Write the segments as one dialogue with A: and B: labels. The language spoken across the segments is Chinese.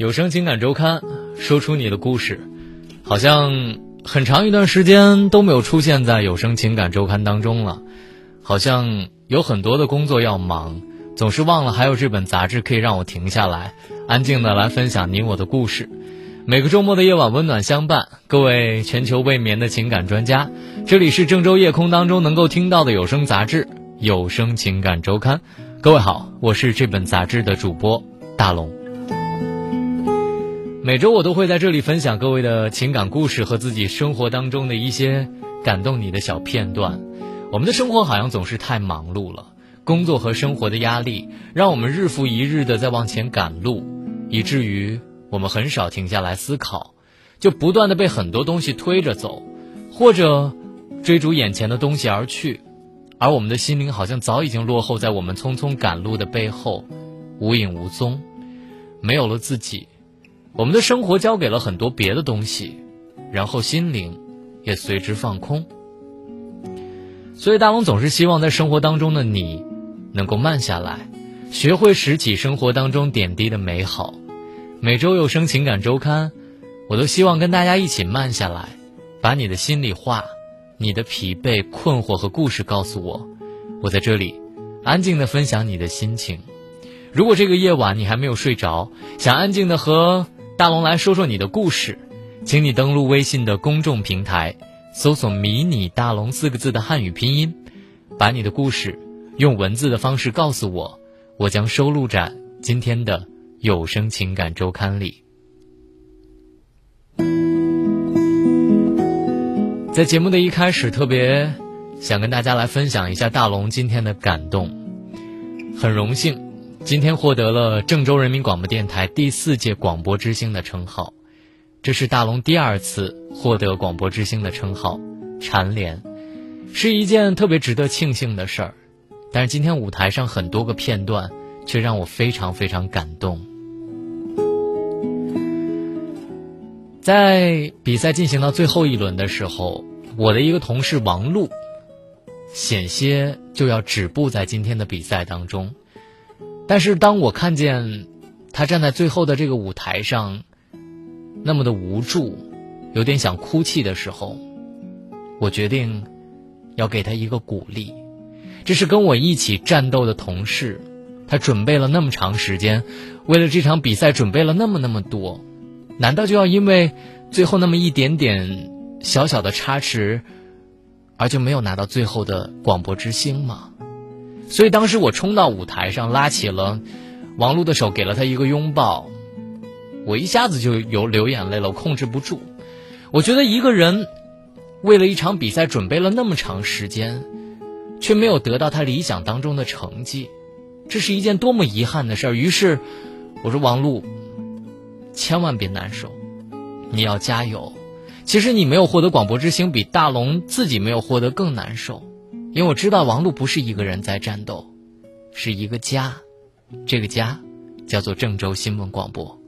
A: 有声情感周刊，说出你的故事。好像很长一段时间都没有出现在有声情感周刊当中了，好像有很多的工作要忙，总是忘了还有这本杂志可以让我停下来，安静的来分享你我的故事。每个周末的夜晚温暖相伴，各位全球未眠的情感专家，这里是郑州夜空当中能够听到的有声杂志《有声情感周刊》。各位好，我是这本杂志的主播大龙。每周我都会在这里分享各位的情感故事和自己生活当中的一些感动你的小片段。我们的生活好像总是太忙碌了，工作和生活的压力让我们日复一日的在往前赶路，以至于我们很少停下来思考，就不断的被很多东西推着走，或者追逐眼前的东西而去，而我们的心灵好像早已经落后在我们匆匆赶路的背后，无影无踪，没有了自己。我们的生活交给了很多别的东西，然后心灵也随之放空。所以大龙总是希望在生活当中的你，能够慢下来，学会拾起生活当中点滴的美好。每周有声情感周刊，我都希望跟大家一起慢下来，把你的心里话、你的疲惫、困惑和故事告诉我，我在这里安静的分享你的心情。如果这个夜晚你还没有睡着，想安静的和。大龙来说说你的故事，请你登录微信的公众平台，搜索“迷你大龙”四个字的汉语拼音，把你的故事用文字的方式告诉我，我将收录在今天的有声情感周刊里。在节目的一开始，特别想跟大家来分享一下大龙今天的感动，很荣幸。今天获得了郑州人民广播电台第四届广播之星的称号，这是大龙第二次获得广播之星的称号，蝉联，是一件特别值得庆幸的事儿。但是今天舞台上很多个片段，却让我非常非常感动。在比赛进行到最后一轮的时候，我的一个同事王璐，险些就要止步在今天的比赛当中。但是当我看见他站在最后的这个舞台上，那么的无助，有点想哭泣的时候，我决定要给他一个鼓励。这是跟我一起战斗的同事，他准备了那么长时间，为了这场比赛准备了那么那么多，难道就要因为最后那么一点点小小的差池，而就没有拿到最后的广播之星吗？所以当时我冲到舞台上，拉起了王璐的手，给了他一个拥抱。我一下子就有流眼泪了，我控制不住。我觉得一个人为了一场比赛准备了那么长时间，却没有得到他理想当中的成绩，这是一件多么遗憾的事儿。于是我说：“王璐，千万别难受，你要加油。其实你没有获得广播之星，比大龙自己没有获得更难受。”因为我知道王璐不是一个人在战斗，是一个家，这个家叫做郑州新闻广播。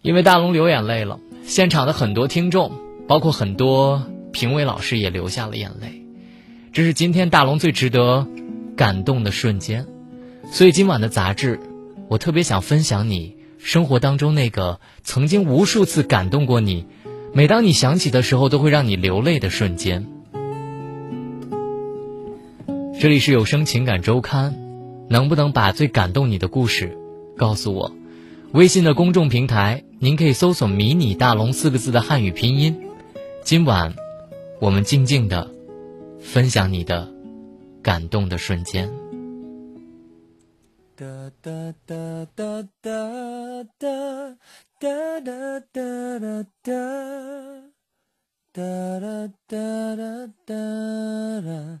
A: 因为大龙流眼泪了，现场的很多听众，包括很多评委老师也流下了眼泪，这是今天大龙最值得感动的瞬间。所以今晚的杂志，我特别想分享你生活当中那个曾经无数次感动过你，每当你想起的时候都会让你流泪的瞬间。这里是有声情感周刊，能不能把最感动你的故事告诉我？微信的公众平台，您可以搜索“迷你大龙”四个字的汉语拼音。今晚，我们静静的分享你的感动的瞬间。哒哒哒哒哒哒哒哒哒哒哒哒哒哒哒哒。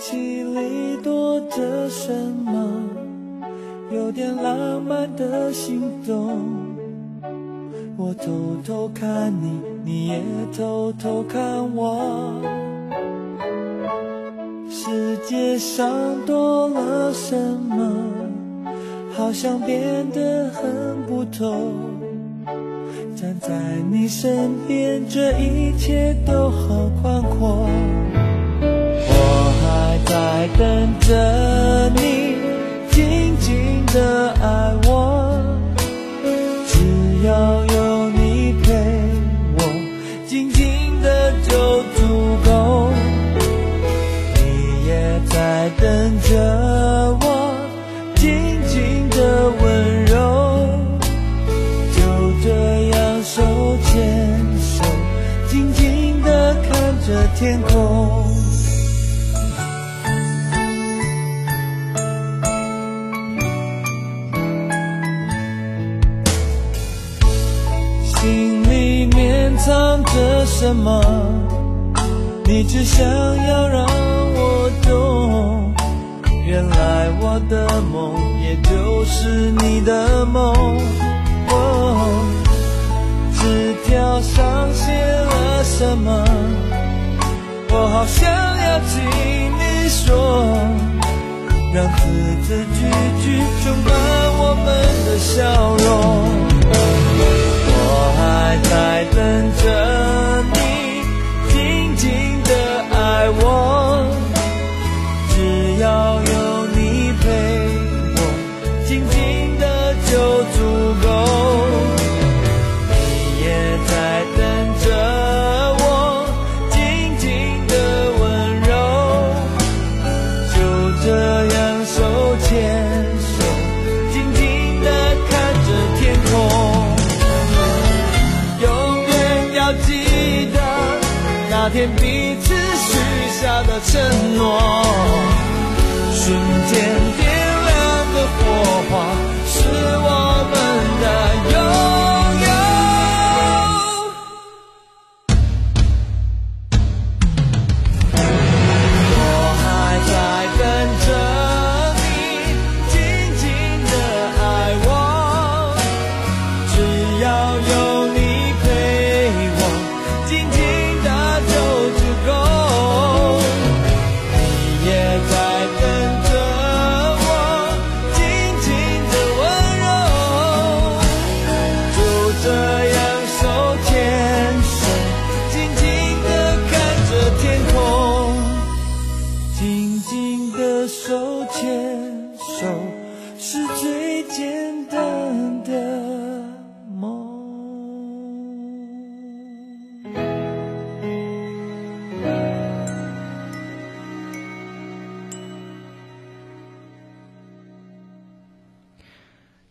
A: 空。
B: 气里躲着什么？有点浪漫的心动。我偷偷看你，你也偷偷看我。世界上多了什么？好像变得很不同。站在你身边，这一切都好宽阔。还在等着你，静静的爱我。只要有你陪我，静静的就足够。你也在等着我，静静的温柔。就这样手牵手，静静的看着天空。什么？你只想要让我懂。原来我的梦，也就是你的梦。哦，纸条上写了什么？我好想要听你说，让字字句句充满我们的笑容。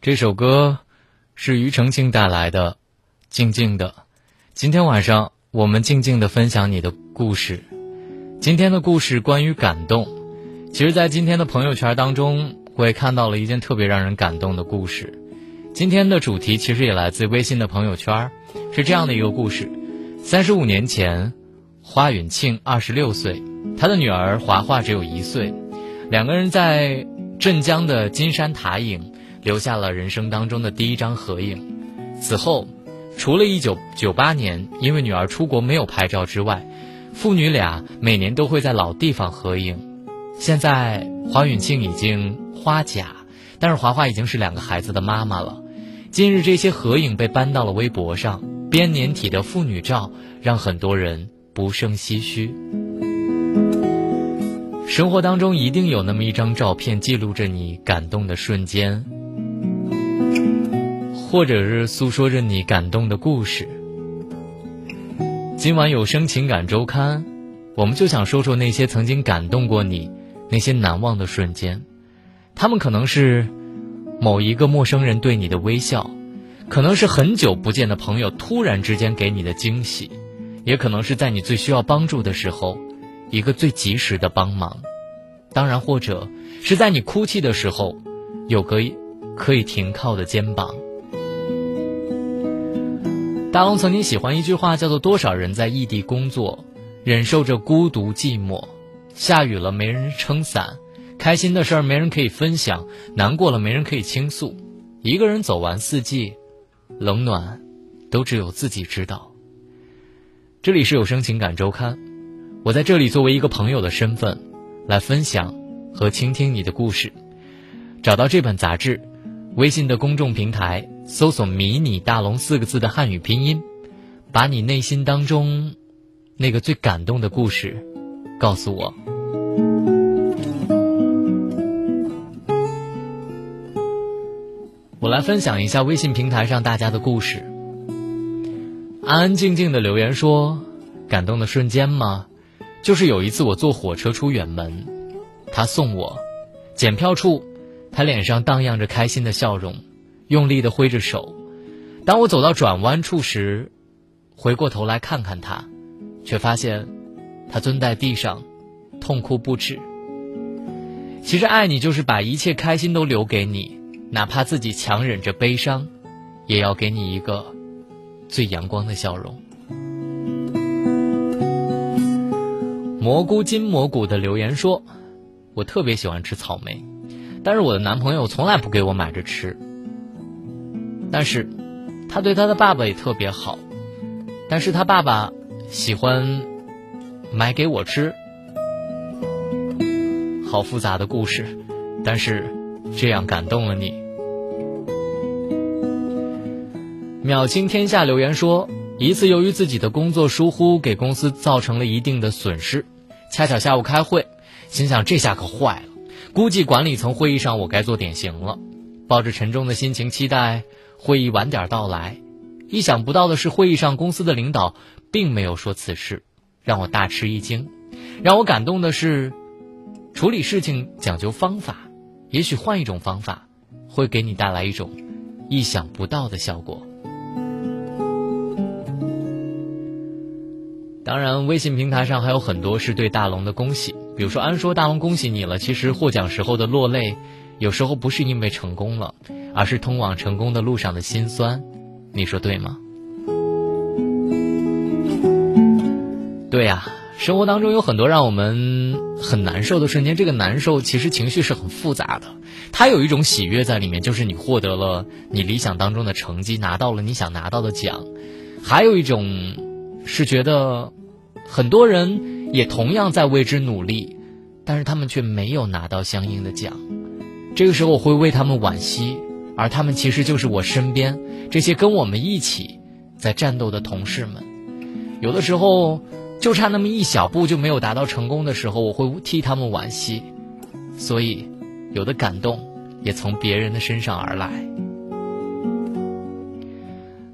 B: 这
A: 首歌是庾澄庆带来的《静静的》。今天晚上我们静静的分享你的故事。今天的故事关于感动。其实，在今天的朋友圈当中，我也看到了一件特别让人感动的故事。今天的主题其实也来自微信的朋友圈，是这样的一个故事：三十五年前，花允庆二十六岁，他的女儿华华只有一岁，两个人在镇江的金山塔影留下了人生当中的第一张合影。此后，除了一九九八年因为女儿出国没有拍照之外，父女俩每年都会在老地方合影。现在华允庆已经花甲，但是华华已经是两个孩子的妈妈了。近日，这些合影被搬到了微博上，编年体的父女照让很多人不胜唏嘘。生活当中一定有那么一张照片，记录着你感动的瞬间，或者是诉说着你感动的故事。今晚有声情感周刊，我们就想说说那些曾经感动过你、那些难忘的瞬间。他们可能是某一个陌生人对你的微笑，可能是很久不见的朋友突然之间给你的惊喜，也可能是在你最需要帮助的时候，一个最及时的帮忙。当然，或者是在你哭泣的时候，有个可以停靠的肩膀。大龙曾经喜欢一句话，叫做“多少人在异地工作，忍受着孤独寂寞，下雨了没人撑伞，开心的事儿没人可以分享，难过了没人可以倾诉，一个人走完四季，冷暖，都只有自己知道。这里是有声情感周刊，我在这里作为一个朋友的身份，来分享和倾听你的故事。找到这本杂志，微信的公众平台搜索“迷你大龙”四个字的汉语拼音，把你内心当中那个最感动的故事告诉我。我来分享一下微信平台上大家的故事。安安静静的留言说：“感动的瞬间吗？就是有一次我坐火车出远门，他送我，检票处。”他脸上荡漾着开心的笑容，用力的挥着手。当我走到转弯处时，回过头来看看他，却发现他蹲在地上，痛哭不止。其实爱你就是把一切开心都留给你，哪怕自己强忍着悲伤，也要给你一个最阳光的笑容。蘑菇金蘑菇的留言说：“我特别喜欢吃草莓。”但是我的男朋友从来不给我买着吃，但是，他对他的爸爸也特别好，但是他爸爸喜欢买给我吃，好复杂的故事，但是这样感动了你。秒清天下留言说，一次由于自己的工作疏忽，给公司造成了一定的损失，恰巧下午开会，心想这下可坏了。估计管理层会议上我该做典型了，抱着沉重的心情期待会议晚点到来。意想不到的是，会议上公司的领导并没有说此事，让我大吃一惊。让我感动的是，处理事情讲究方法，也许换一种方法，会给你带来一种意想不到的效果。当然，微信平台上还有很多是对大龙的恭喜。比如说，安说大龙恭喜你了。其实获奖时候的落泪，有时候不是因为成功了，而是通往成功的路上的辛酸。你说对吗？对呀，生活当中有很多让我们很难受的瞬间。这个难受其实情绪是很复杂的，它有一种喜悦在里面，就是你获得了你理想当中的成绩，拿到了你想拿到的奖；还有一种是觉得很多人。也同样在为之努力，但是他们却没有拿到相应的奖。这个时候我会为他们惋惜，而他们其实就是我身边这些跟我们一起在战斗的同事们。有的时候就差那么一小步就没有达到成功的时候，我会替他们惋惜。所以，有的感动也从别人的身上而来。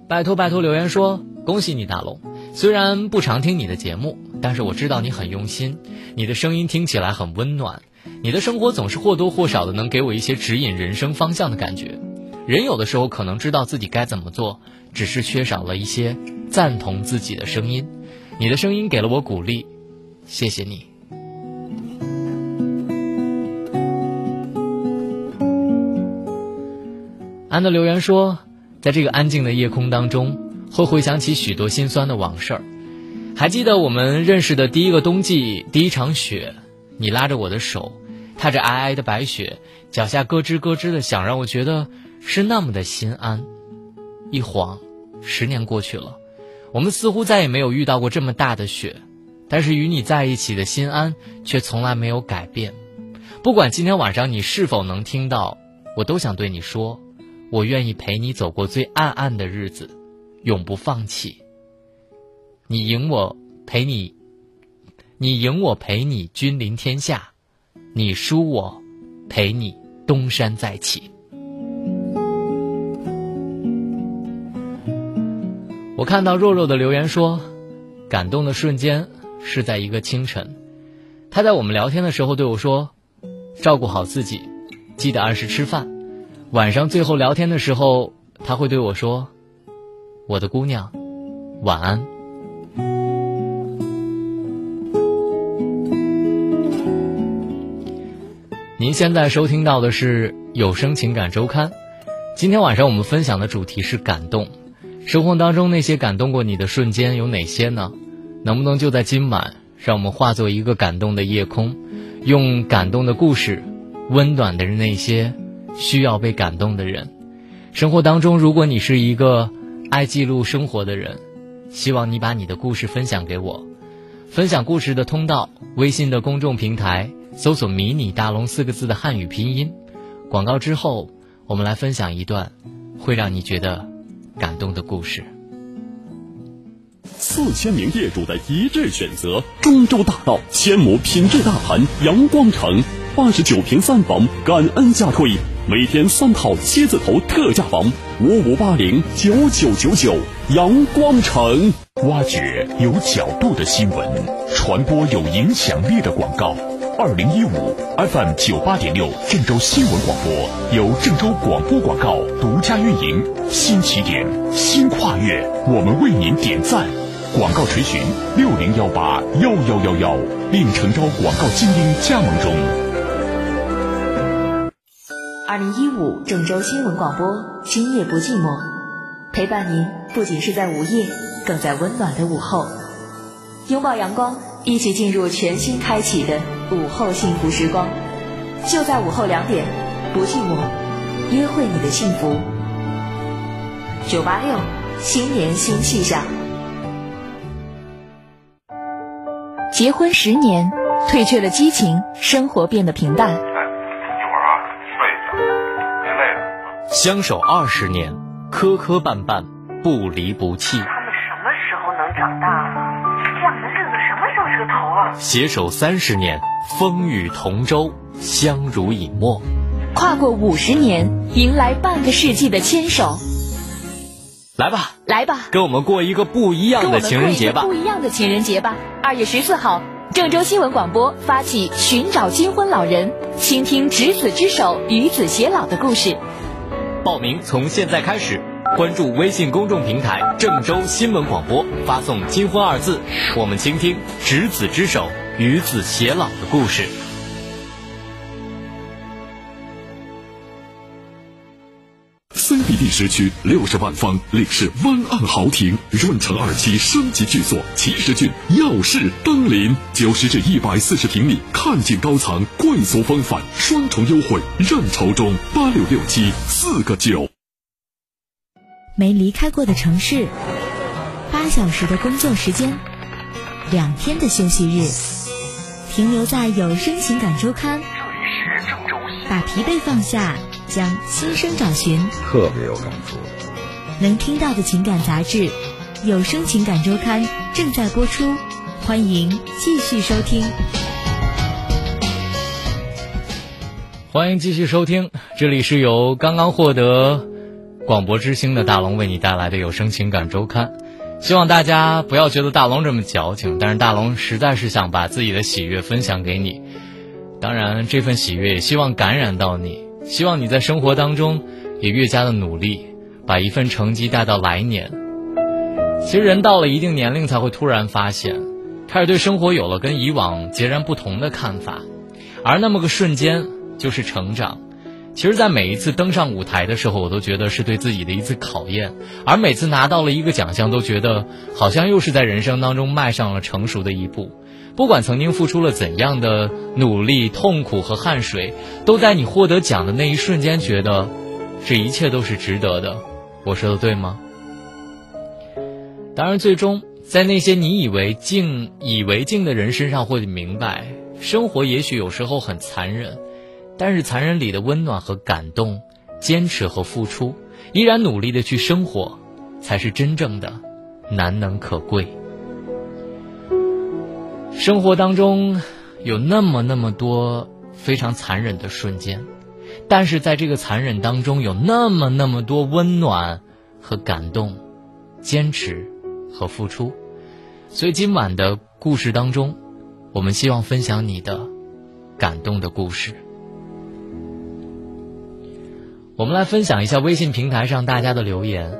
A: 拜托拜托，留言说恭喜你大龙，虽然不常听你的节目。但是我知道你很用心，你的声音听起来很温暖，你的生活总是或多或少的能给我一些指引人生方向的感觉。人有的时候可能知道自己该怎么做，只是缺少了一些赞同自己的声音。你的声音给了我鼓励，谢谢你。安的留言说，在这个安静的夜空当中，会回想起许多心酸的往事儿。还记得我们认识的第一个冬季，第一场雪，你拉着我的手，踏着皑皑的白雪，脚下咯吱咯吱的响，让我觉得是那么的心安。一晃，十年过去了，我们似乎再也没有遇到过这么大的雪，但是与你在一起的心安却从来没有改变。不管今天晚上你是否能听到，我都想对你说，我愿意陪你走过最暗暗的日子，永不放弃。你赢我陪你，你赢我陪你君临天下，你输我陪你东山再起。我看到若若的留言说，感动的瞬间是在一个清晨，他在我们聊天的时候对我说：“照顾好自己，记得按时吃饭。”晚上最后聊天的时候，他会对我说：“我的姑娘，晚安。”您现在收听到的是有声情感周刊。今天晚上我们分享的主题是感动。生活当中那些感动过你的瞬间有哪些呢？能不能就在今晚让我们化作一个感动的夜空，用感动的故事，温暖的那些需要被感动的人。生活当中，如果你是一个爱记录生活的人，希望你把你的故事分享给我。分享故事的通道：微信的公众平台，搜索“迷你大龙”四个字的汉语拼音。广告之后，我们来分享一段会让你觉得感动的故事。
C: 四千名业主的一致选择，中州大道千亩品质大盘阳光城，八十九平三房，感恩价推，每天三套七字头特价房，五五八零九九九九，阳光城。
D: 挖掘有角度的新闻，传播有影响力的广告。二零一五 FM 九八点六郑州新闻广播由郑州广播广告独家运营。新起点，新跨越，我们为您点赞。广告垂询六零幺八幺幺幺幺，令诚招广告精英加盟中。
E: 二零一五郑州新闻广播，今夜不寂寞，陪伴您不仅是在午夜，更在温暖的午后。拥抱阳光，一起进入全新开启的午后幸福时光。就在午后两点，不寂寞，约会你的幸福。九八六，新年新气象。结婚十年，褪去了激情，生活变得平淡。
F: 哎，一会儿啊，睡一觉，别累了。
A: 相守二十年，磕磕绊绊，不离不弃。
G: 他们什么时候能长大
A: 携手三十年，风雨同舟，相濡以沫。
E: 跨过五十年，迎来半个世纪的牵手。
A: 来吧，
E: 来吧，
A: 跟我们过一个不一样的情人节吧！
E: 不一样的情人节吧！二月十四号，郑州新闻广播发起寻找金婚老人，倾听执子之手，与子偕老的故事。
A: 报名从现在开始，关注微信公众平台“郑州新闻广播”，发送“金婚”二字，我们倾听执子之手，与子偕老的故事。
C: CBD 时区六十万方领事湾岸豪庭润城二期升级巨作，奇石郡耀世登临，九十至一百四十平米，看景高层，贵族风范，双重优惠，认筹中八六六七四个九。
H: 没离开过的城市，八小时的工作时间，两天的休息日，停留在有声情感周刊，
F: 这里是郑州。
H: 把疲惫放下。将心声找寻，
I: 特别有感触。
H: 能听到的情感杂志《有声情感周刊》正在播出，欢迎继续收听。
A: 欢迎继续收听，这里是由刚刚获得广播之星的大龙为你带来的《有声情感周刊》。希望大家不要觉得大龙这么矫情，但是大龙实在是想把自己的喜悦分享给你。当然，这份喜悦也希望感染到你。希望你在生活当中也越加的努力，把一份成绩带到来年。其实人到了一定年龄才会突然发现，开始对生活有了跟以往截然不同的看法，而那么个瞬间就是成长。其实，在每一次登上舞台的时候，我都觉得是对自己的一次考验，而每次拿到了一个奖项，都觉得好像又是在人生当中迈上了成熟的一步。不管曾经付出了怎样的努力、痛苦和汗水，都在你获得奖的那一瞬间，觉得这一切都是值得的。我说的对吗？当然，最终在那些你以为敬、以为敬的人身上，会明白，生活也许有时候很残忍，但是残忍里的温暖和感动、坚持和付出，依然努力的去生活，才是真正的难能可贵。生活当中有那么那么多非常残忍的瞬间，但是在这个残忍当中有那么那么多温暖和感动、坚持和付出。所以今晚的故事当中，我们希望分享你的感动的故事。我们来分享一下微信平台上大家的留言。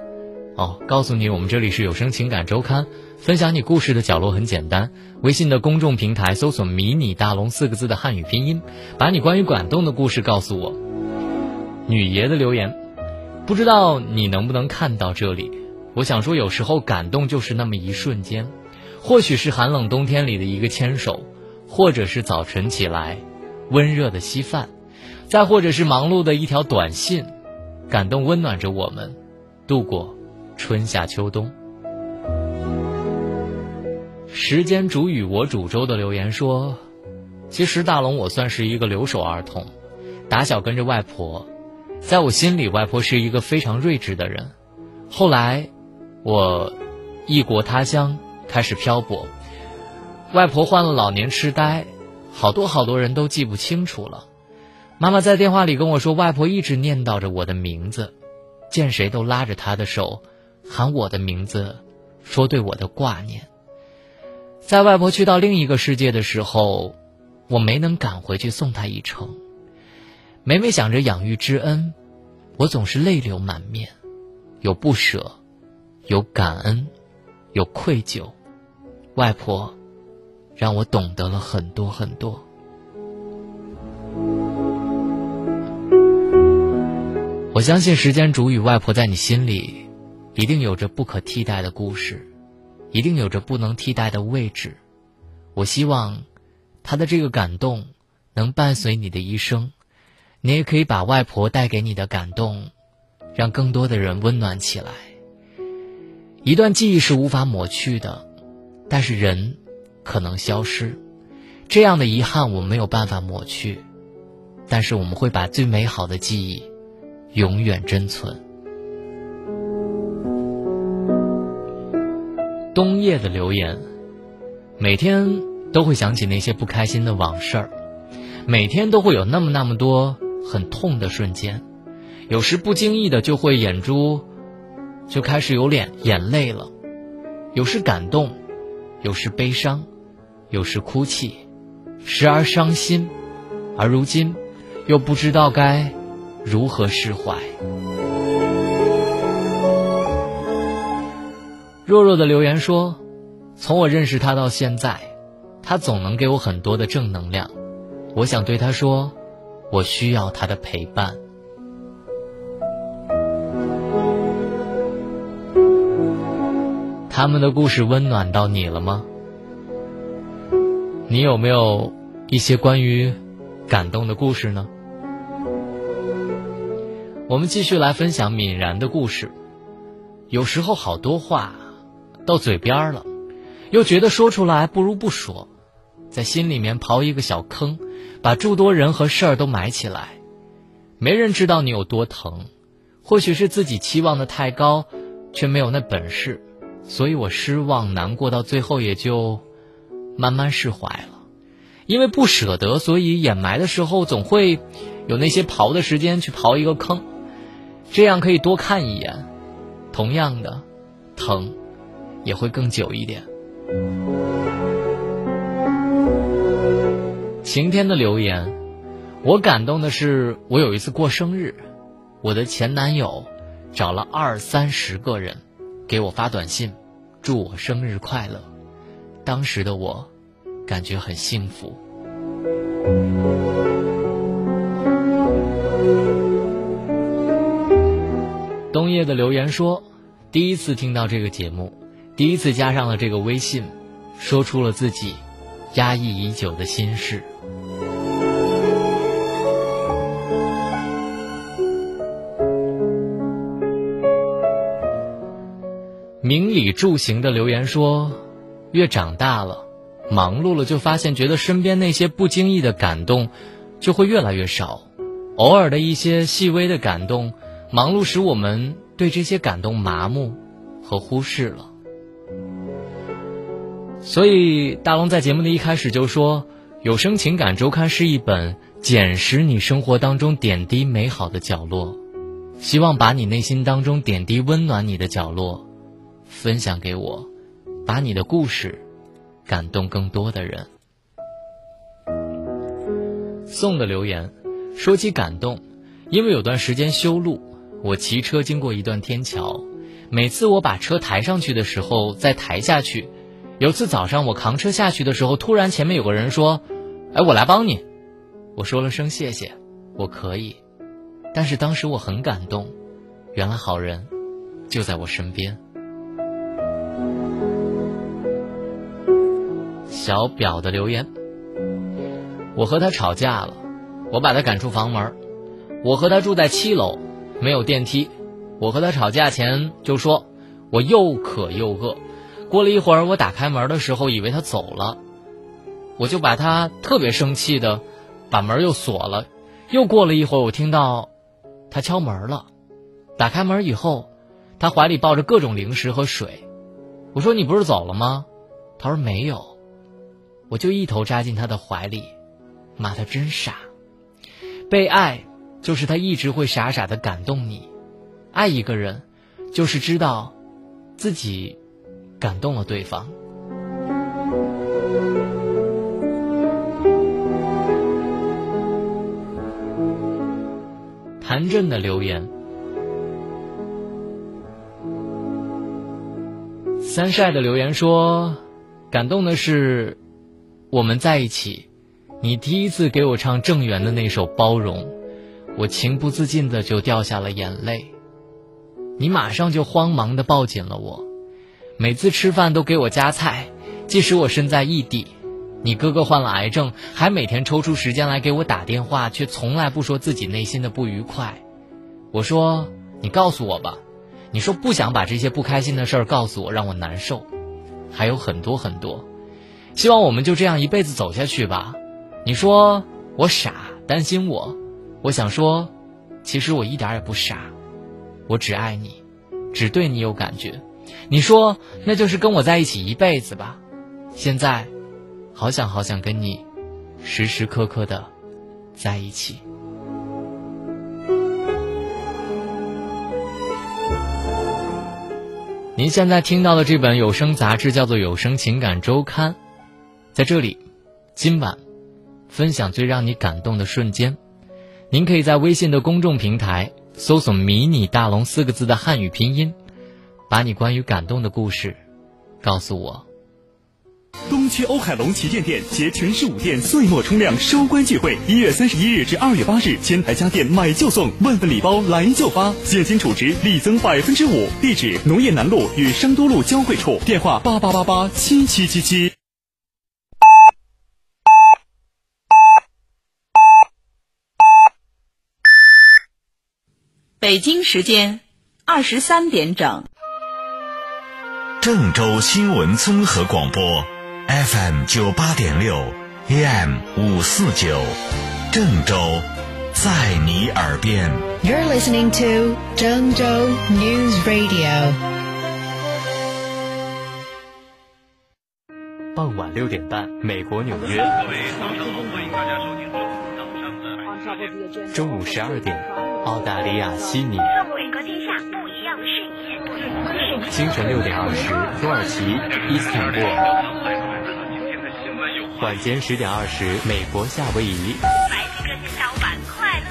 A: 哦，告诉你，我们这里是有声情感周刊。分享你故事的角落很简单，微信的公众平台搜索“迷你大龙”四个字的汉语拼音，把你关于感动的故事告诉我。女爷的留言，不知道你能不能看到这里？我想说，有时候感动就是那么一瞬间，或许是寒冷冬天里的一个牵手，或者是早晨起来温热的稀饭，再或者是忙碌的一条短信，感动温暖着我们，度过春夏秋冬。时间煮雨，我煮粥的留言说：“其实大龙，我算是一个留守儿童，打小跟着外婆，在我心里，外婆是一个非常睿智的人。后来，我异国他乡开始漂泊，外婆患了老年痴呆，好多好多人都记不清楚了。妈妈在电话里跟我说，外婆一直念叨着我的名字，见谁都拉着她的手，喊我的名字，说对我的挂念。”在外婆去到另一个世界的时候，我没能赶回去送她一程。每每想着养育之恩，我总是泪流满面，有不舍，有感恩，有愧疚。外婆让我懂得了很多很多。我相信时间煮雨，外婆在你心里一定有着不可替代的故事。一定有着不能替代的位置。我希望，她的这个感动能伴随你的一生。你也可以把外婆带给你的感动，让更多的人温暖起来。一段记忆是无法抹去的，但是人可能消失。这样的遗憾我们没有办法抹去，但是我们会把最美好的记忆永远珍存。冬夜的留言，每天都会想起那些不开心的往事儿，每天都会有那么那么多很痛的瞬间，有时不经意的就会眼珠就开始有脸眼泪了，有时感动，有时悲伤，有时哭泣，时而伤心，而如今又不知道该如何释怀。弱弱的留言说：“从我认识他到现在，他总能给我很多的正能量。我想对他说，我需要他的陪伴。”他们的故事温暖到你了吗？你有没有一些关于感动的故事呢？我们继续来分享敏然的故事。有时候好多话。到嘴边了，又觉得说出来不如不说，在心里面刨一个小坑，把诸多人和事儿都埋起来，没人知道你有多疼。或许是自己期望的太高，却没有那本事，所以我失望难过，到最后也就慢慢释怀了。因为不舍得，所以掩埋的时候总会有那些刨的时间去刨一个坑，这样可以多看一眼。同样的，疼。也会更久一点。晴天的留言，我感动的是，我有一次过生日，我的前男友找了二三十个人给我发短信，祝我生日快乐。当时的我感觉很幸福。夜的留言说，第一次听到这个节目。第一次加上了这个微信，说出了自己压抑已久的心事。明理助行的留言说：“越长大了，忙碌了，就发现觉得身边那些不经意的感动就会越来越少，偶尔的一些细微的感动，忙碌使我们对这些感动麻木和忽视了。”所以，大龙在节目的一开始就说，《有声情感周刊》是一本捡拾你生活当中点滴美好的角落，希望把你内心当中点滴温暖你的角落分享给我，把你的故事感动更多的人。送的留言说起感动，因为有段时间修路，我骑车经过一段天桥，每次我把车抬上去的时候，再抬下去。有次早上我扛车下去的时候，突然前面有个人说：“哎，我来帮你。”我说了声谢谢，我可以。但是当时我很感动，原来好人就在我身边。小表的留言。我和他吵架了，我把他赶出房门。我和他住在七楼，没有电梯。我和他吵架前就说，我又渴又饿。过了一会儿，我打开门的时候，以为他走了，我就把他特别生气的把门又锁了。又过了一会儿，我听到他敲门了。打开门以后，他怀里抱着各种零食和水。我说：“你不是走了吗？”他说：“没有。”我就一头扎进他的怀里，骂他真傻。被爱就是他一直会傻傻的感动你，爱一个人就是知道自己感动了对方。谭震的留言。三晒的留言说：“感动的是，我们在一起，你第一次给我唱郑源的那首《包容》，我情不自禁的就掉下了眼泪。你马上就慌忙的抱紧了我，每次吃饭都给我夹菜，即使我身在异地，你哥哥患了癌症，还每天抽出时间来给我打电话，却从来不说自己内心的不愉快。我说，你告诉我吧。”你说不想把这些不开心的事儿告诉我，让我难受，还有很多很多。希望我们就这样一辈子走下去吧。你说我傻，担心我。我想说，其实我一点也不傻，我只爱你，只对你有感觉。你说那就是跟我在一起一辈子吧。现在，好想好想跟你，时时刻刻的在一起。您现在听到的这本有声杂志叫做《有声情感周刊》，在这里，今晚分享最让你感动的瞬间。您可以在微信的公众平台搜索“迷你大龙”四个字的汉语拼音，把你关于感动的故事告诉我。
I: 东区欧海龙旗舰店携全市五店岁末冲量收官聚会，一月三十一日至二月八日，千台家电买就送，万份礼包来就发，现金储值立增百分之五。地址：农业南路与商都路交汇处，电话：八八八八七七七七。
J: 北京时间二十三点整。
K: 郑州新闻综合广播。FM 九八点六，AM 五四九，郑州，在你耳边。
L: You're listening to 郑州 News Radio。
A: 傍晚六点半，美国纽约。
F: 各位早上好，欢迎大家收听早上的。
A: 中午十二点，澳大利亚悉尼。
G: 伟哥天下，不一样的视野。
A: 清晨六点二十，土耳其伊斯坦布尔。晚间十点二十，美国夏威夷。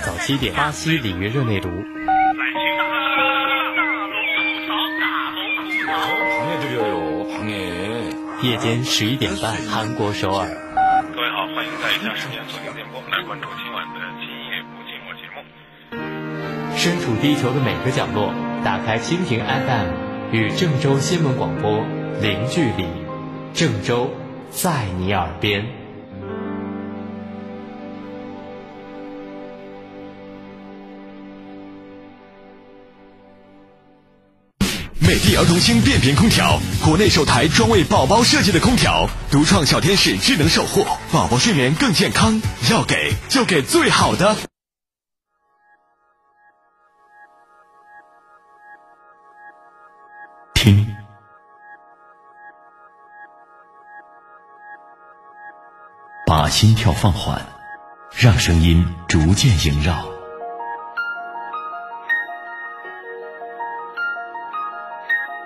A: 早七点，巴西里约热内卢。夜间十一点半，韩国首尔。
F: 各位好，欢迎在以下时间
A: 身处地球的每个角落，打开蜻蜓 FM，与郑州新闻广播零距离。郑州。在你耳边，
M: 美的儿童星变频空调，国内首台专为宝宝设计的空调，独创小天使智能守护，宝宝睡眠更健康。要给就给最好的。
K: 把心跳放缓，让声音逐渐萦绕，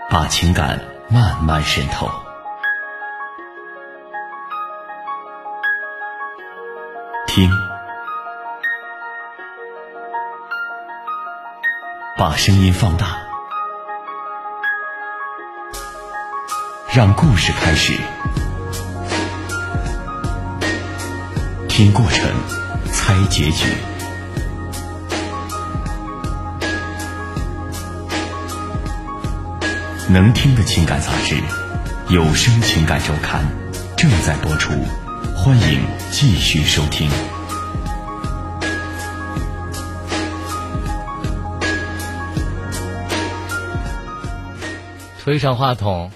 K: 把情感慢慢渗透。听，把声音放大，让故事开始。听过程，猜结局。能听的情感杂志，有声情感周刊，
D: 正在播出，欢迎继续收听。
A: 推上话筒，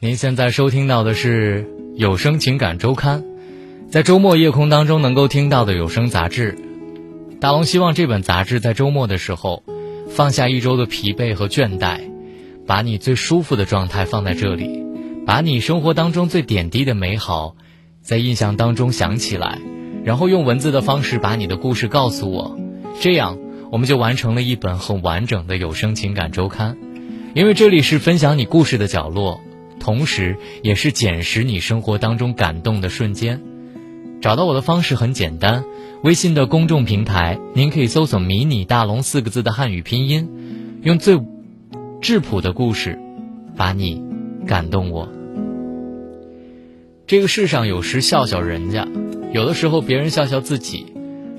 A: 您现在收听到的是有声情感周刊，在周末夜空当中能够听到的有声杂志。大龙希望这本杂志在周末的时候，放下一周的疲惫和倦怠，把你最舒服的状态放在这里，把你生活当中最点滴的美好，在印象当中想起来，然后用文字的方式把你的故事告诉我，这样我们就完成了一本很完整的有声情感周刊。因为这里是分享你故事的角落，同时也是捡拾你生活当中感动的瞬间。找到我的方式很简单，微信的公众平台，您可以搜索“迷你大龙”四个字的汉语拼音，用最质朴的故事，把你感动我。这个世上有时笑笑人家，有的时候别人笑笑自己。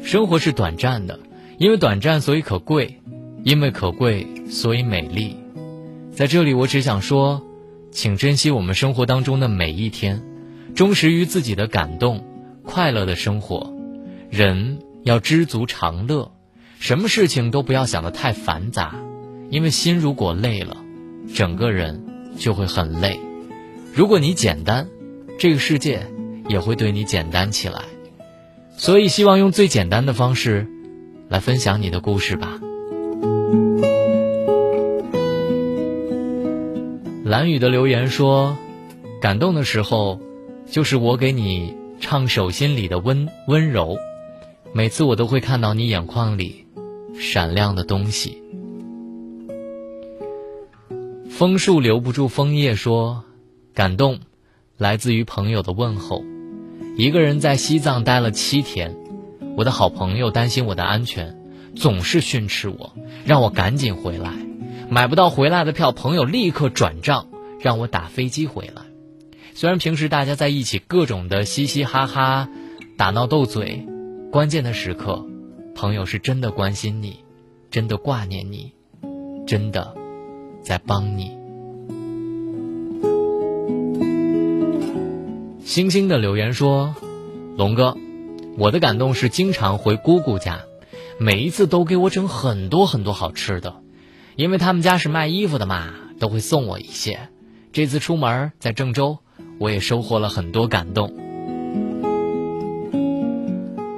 A: 生活是短暂的，因为短暂所以可贵，因为可贵所以美丽。在这里，我只想说，请珍惜我们生活当中的每一天，忠实于自己的感动，快乐的生活。人要知足常乐，什么事情都不要想得太繁杂，因为心如果累了，整个人就会很累。如果你简单，这个世界也会对你简单起来。所以，希望用最简单的方式，来分享你的故事吧。蓝雨的留言说：“感动的时候，就是我给你唱手心里的温温柔。每次我都会看到你眼眶里闪亮的东西。”枫树留不住枫叶说：“感动，来自于朋友的问候。一个人在西藏待了七天，我的好朋友担心我的安全，总是训斥我，让我赶紧回来。”买不到回来的票，朋友立刻转账让我打飞机回来。虽然平时大家在一起各种的嘻嘻哈哈、打闹斗嘴，关键的时刻，朋友是真的关心你，真的挂念你，真的在帮你。星星的留言说：“龙哥，我的感动是经常回姑姑家，每一次都给我整很多很多好吃的。”因为他们家是卖衣服的嘛，都会送我一些。这次出门在郑州，我也收获了很多感动。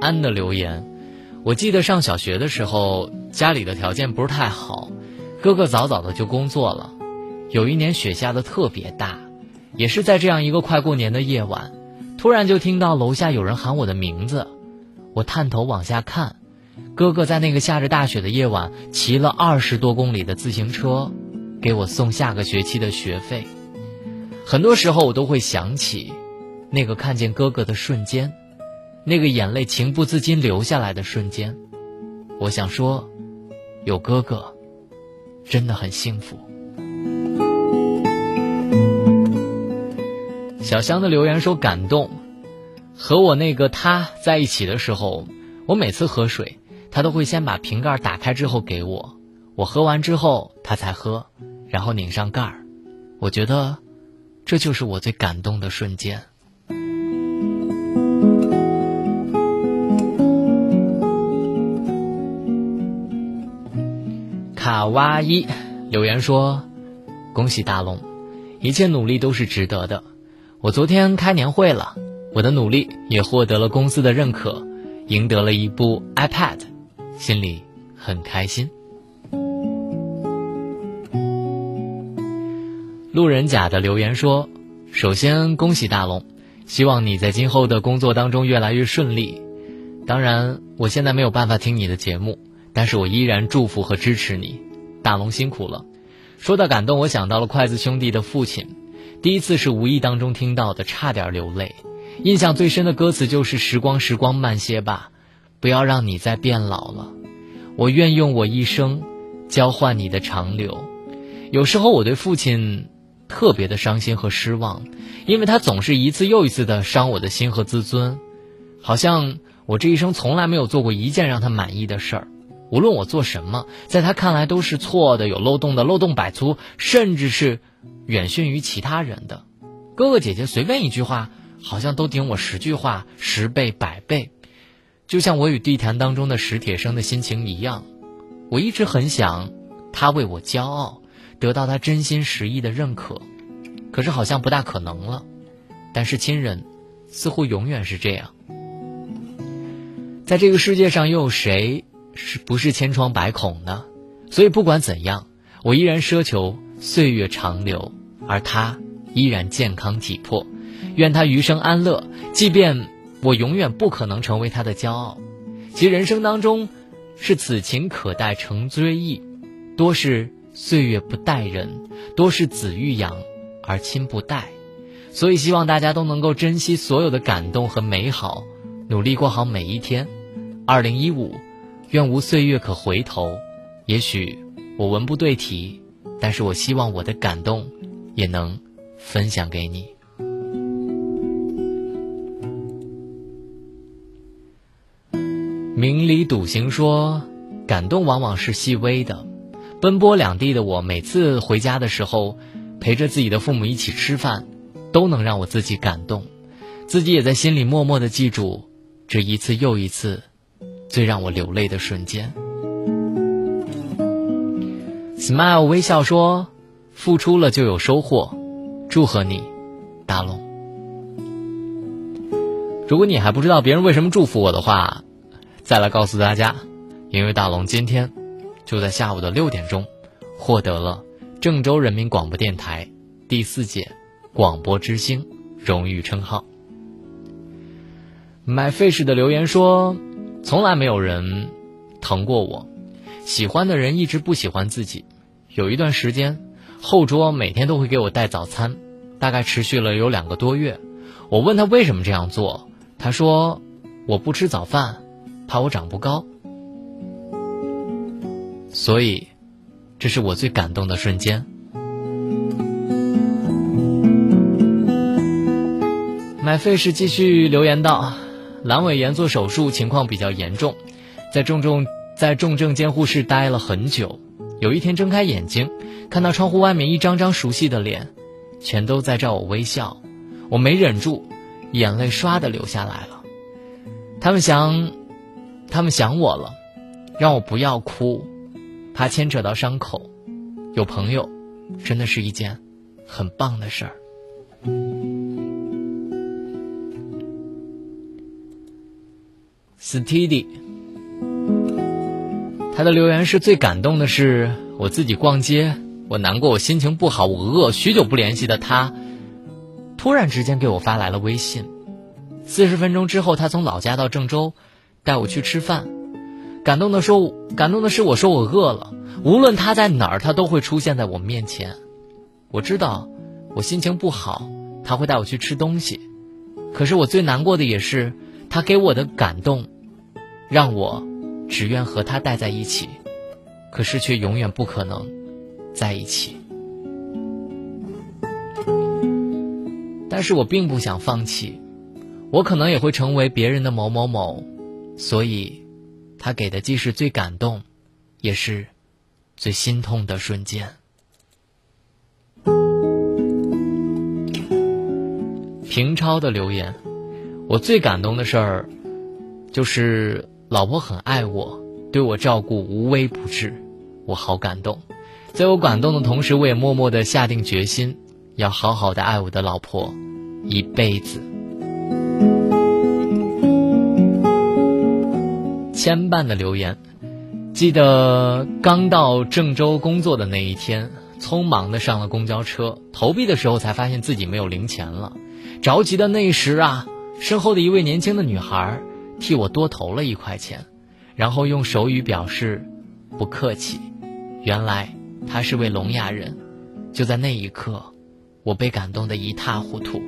A: 安的留言，我记得上小学的时候，家里的条件不是太好，哥哥早早的就工作了。有一年雪下的特别大，也是在这样一个快过年的夜晚，突然就听到楼下有人喊我的名字，我探头往下看。哥哥在那个下着大雪的夜晚，骑了二十多公里的自行车，给我送下个学期的学费。很多时候，我都会想起那个看见哥哥的瞬间，那个眼泪情不自禁流下来的瞬间。我想说，有哥哥，真的很幸福。小香的留言说感动，和我那个他在一起的时候，我每次喝水。他都会先把瓶盖打开之后给我，我喝完之后他才喝，然后拧上盖儿。我觉得，这就是我最感动的瞬间。卡哇伊留言说：“恭喜大龙，一切努力都是值得的。我昨天开年会了，我的努力也获得了公司的认可，赢得了一部 iPad。”心里很开心。路人甲的留言说：“首先恭喜大龙，希望你在今后的工作当中越来越顺利。当然，我现在没有办法听你的节目，但是我依然祝福和支持你。大龙辛苦了。”说到感动，我想到了筷子兄弟的父亲，第一次是无意当中听到的，差点流泪。印象最深的歌词就是“时光，时光慢些吧。”不要让你再变老了，我愿用我一生交换你的长留。有时候我对父亲特别的伤心和失望，因为他总是一次又一次的伤我的心和自尊，好像我这一生从来没有做过一件让他满意的事儿。无论我做什么，在他看来都是错的、有漏洞的、漏洞百出，甚至是远逊于其他人的。哥哥姐姐随便一句话，好像都顶我十句话十倍百倍。就像我与地坛当中的史铁生的心情一样，我一直很想他为我骄傲，得到他真心实意的认可，可是好像不大可能了。但是亲人似乎永远是这样。在这个世界上，又有谁是不是千疮百孔呢？所以不管怎样，我依然奢求岁月长流，而他依然健康体魄。愿他余生安乐，即便我永远不可能成为他的骄傲。其人生当中，是此情可待成追忆，多是岁月不待人，多是子欲养而亲不待。所以希望大家都能够珍惜所有的感动和美好，努力过好每一天。二零一五，愿无岁月可回头。也许我文不对题，但是我希望我的感动也能分享给你。明理笃行说，感动往往是细微的。奔波两地的我，每次回家的时候，陪着自己的父母一起吃饭，都能让我自己感动，自己也在心里默默的记住这一次又一次最让我流泪的瞬间。Smile 微笑说：“付出了就有收获，祝贺你，大龙。如果你还不知道别人为什么祝福我的话。”再来告诉大家，因为大龙今天就在下午的六点钟获得了郑州人民广播电台第四届广播之星荣誉称号。买 fish 的留言说：“从来没有人疼过我，喜欢的人一直不喜欢自己。有一段时间，后桌每天都会给我带早餐，大概持续了有两个多月。我问他为什么这样做，他说：我不吃早饭。”怕我长不高，所以，这是我最感动的瞬间。买费是继续留言道：阑尾炎做手术情况比较严重，在重症在重症监护室待了很久。有一天睁开眼睛，看到窗户外面一张张熟悉的脸，全都在照我微笑，我没忍住，眼泪唰的流下来了。他们想。他们想我了，让我不要哭，怕牵扯到伤口。有朋友，真的是一件很棒的事儿。Steady，他的留言是最感动的是，我自己逛街，我难过，我心情不好，我饿，许久不联系的他，突然之间给我发来了微信。四十分钟之后，他从老家到郑州。带我去吃饭，感动的说，感动的是我说我饿了。无论他在哪儿，他都会出现在我面前。我知道我心情不好，他会带我去吃东西。可是我最难过的也是他给我的感动，让我只愿和他待在一起，可是却永远不可能在一起。但是我并不想放弃，我可能也会成为别人的某某某。所以，他给的既是最感动，也是最心痛的瞬间。平超的留言，我最感动的事儿，就是老婆很爱我，对我照顾无微不至，我好感动。在我感动的同时，我也默默的下定决心，要好好的爱我的老婆，一辈子。牵绊的留言，记得刚到郑州工作的那一天，匆忙的上了公交车，投币的时候才发现自己没有零钱了，着急的那时啊，身后的一位年轻的女孩替我多投了一块钱，然后用手语表示不客气。原来她是位聋哑人，就在那一刻，我被感动的一塌糊涂。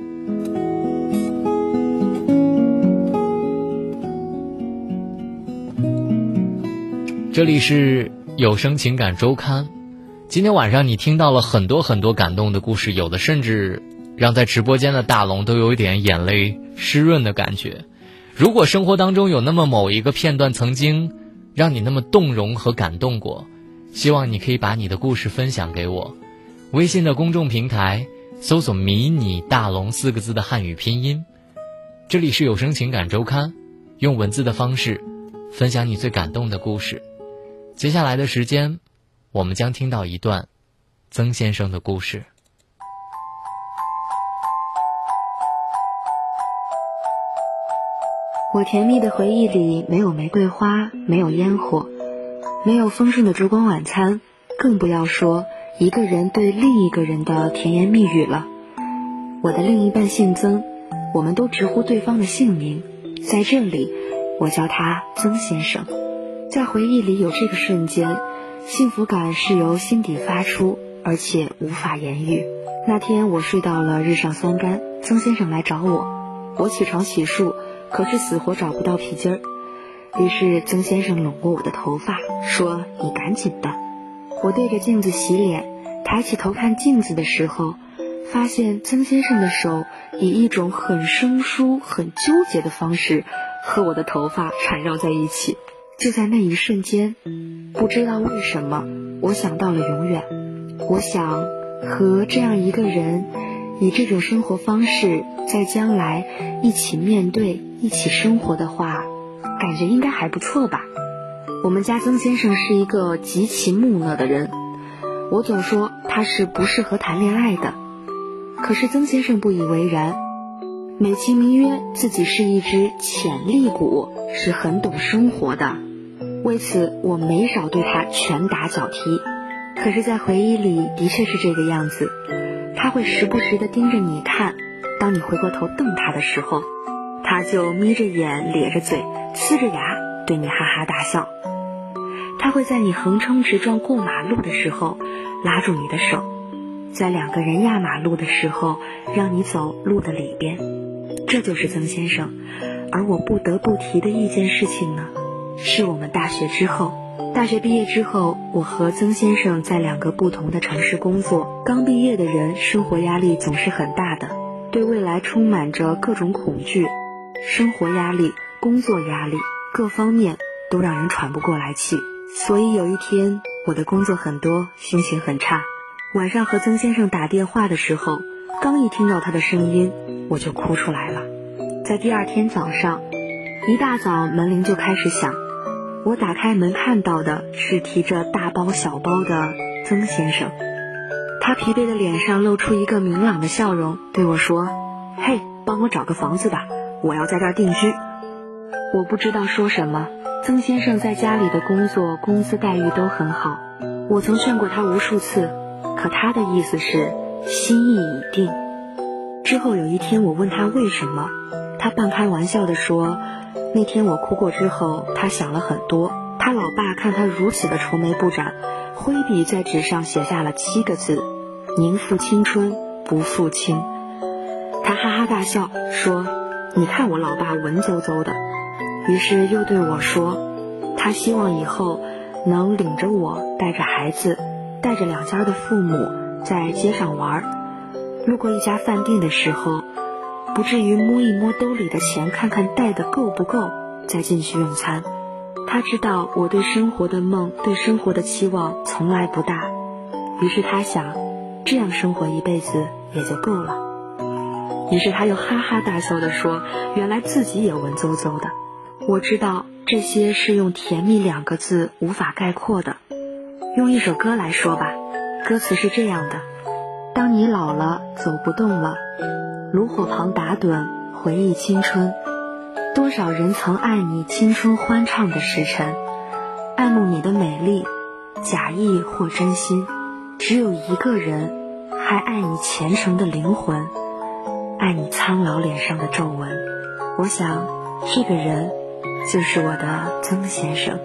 A: 这里是有声情感周刊，今天晚上你听到了很多很多感动的故事，有的甚至让在直播间的大龙都有一点眼泪湿润的感觉。如果生活当中有那么某一个片段曾经让你那么动容和感动过，希望你可以把你的故事分享给我。微信的公众平台搜索“迷你大龙”四个字的汉语拼音，这里是有声情感周刊，用文字的方式分享你最感动的故事。接下来的时间，我们将听到一段曾先生的故事。
N: 我甜蜜的回忆里没有玫瑰花，没有烟火，没有丰盛的烛光晚餐，更不要说一个人对另一个人的甜言蜜语了。我的另一半姓曾，我们都直呼对方的姓名，在这里，我叫他曾先生。在回忆里有这个瞬间，幸福感是由心底发出，而且无法言喻。那天我睡到了日上三竿，曾先生来找我，我起床洗漱。可是死活找不到皮筋儿，于是曾先生拢过我的头发，说：“你赶紧的。”我对着镜子洗脸，抬起头看镜子的时候，发现曾先生的手以一种很生疏、很纠结的方式和我的头发缠绕在一起。就在那一瞬间，不知道为什么，我想到了永远。我想和这样一个人。以这种生活方式，在将来一起面对、一起生活的话，感觉应该还不错吧。我们家曾先生是一个极其木讷的人，我总说他是不适合谈恋爱的。可是曾先生不以为然，美其名曰自己是一只潜力股，是很懂生活的。为此，我没少对他拳打脚踢。可是，在回忆里，的确是这个样子。他会时不时地盯着你看，当你回过头瞪他的时候，他就眯着眼、咧着嘴、呲着牙对你哈哈大笑。他会在你横冲直撞过马路的时候拉住你的手，在两个人压马路的时候让你走路的里边。这就是曾先生。而我不得不提的一件事情呢，是我们大学之后。大学毕业之后，我和曾先生在两个不同的城市工作。刚毕业的人，生活压力总是很大的，对未来充满着各种恐惧，生活压力、工作压力，各方面都让人喘不过来气。所以有一天，我的工作很多，心情很差。晚上和曾先生打电话的时候，刚一听到他的声音，我就哭出来了。在第二天早上，一大早门铃就开始响。我打开门看到的是提着大包小包的曾先生，他疲惫的脸上露出一个明朗的笑容，对我说：“嘿，帮我找个房子吧，我要在这儿定居。”我不知道说什么。曾先生在家里的工作工资待遇都很好，我曾劝过他无数次，可他的意思是心意已定。之后有一天我问他为什么，他半开玩笑地说。那天我哭过之后，他想了很多。他老爸看他如此的愁眉不展，挥笔在纸上写下了七个字：“宁负青春，不负卿。”他哈哈大笑说：“你看我老爸文绉绉的。”于是又对我说：“他希望以后能领着我，带着孩子，带着两家的父母在街上玩，路过一家饭店的时候。”不至于摸一摸兜里的钱，看看带的够不够，再进去用餐。他知道我对生活的梦，对生活的期望从来不大，于是他想，这样生活一辈子也就够了。于是他又哈哈大笑地说：“原来自己也文绉绉的。”我知道这些是用“甜蜜”两个字无法概括的。用一首歌来说吧，歌词是这样的：当你老了，走不动了。炉火旁打盹，回忆青春。多少人曾爱你青春欢畅的时辰，爱慕你的美丽，假意或真心。只有一个人，还爱你虔诚的灵魂，爱你苍老脸上的皱纹。我想，这个人，就是我的曾先生。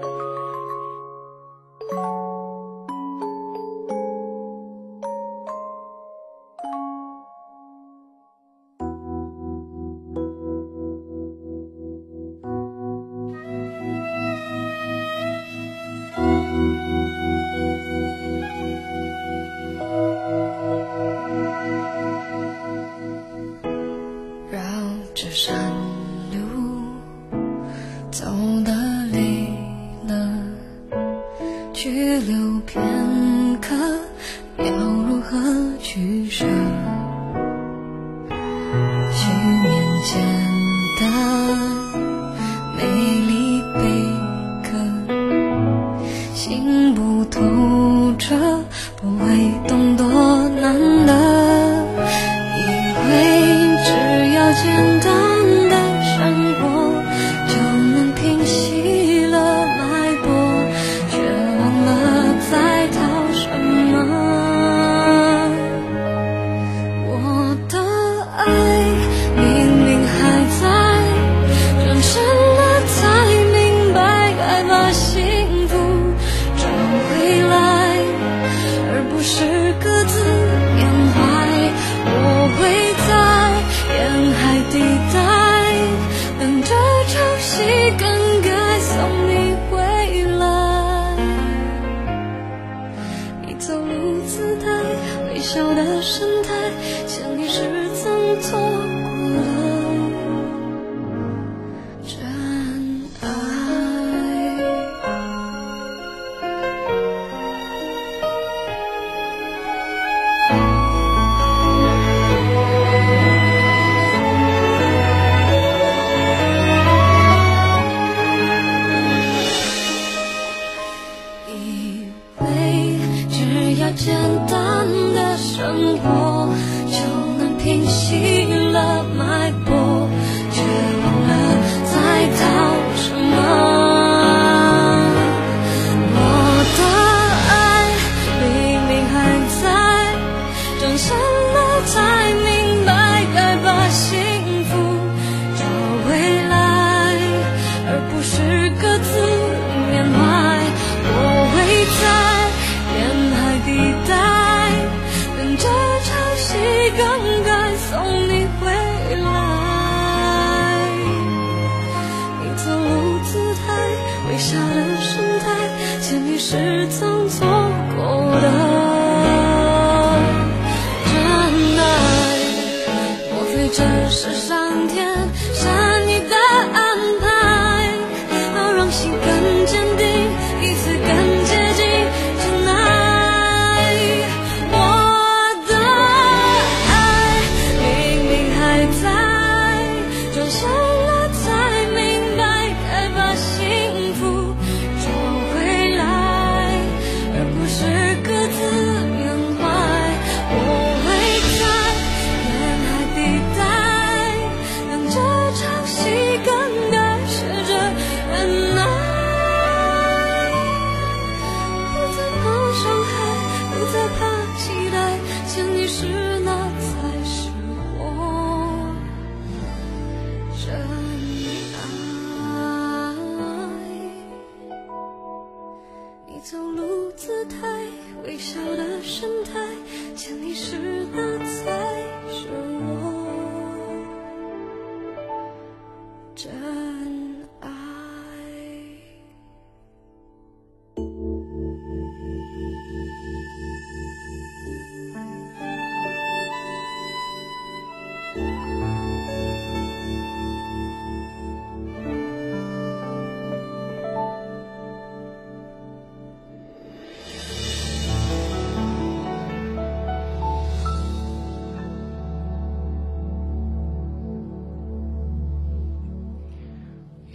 O: 以为只要简单的生活就能平息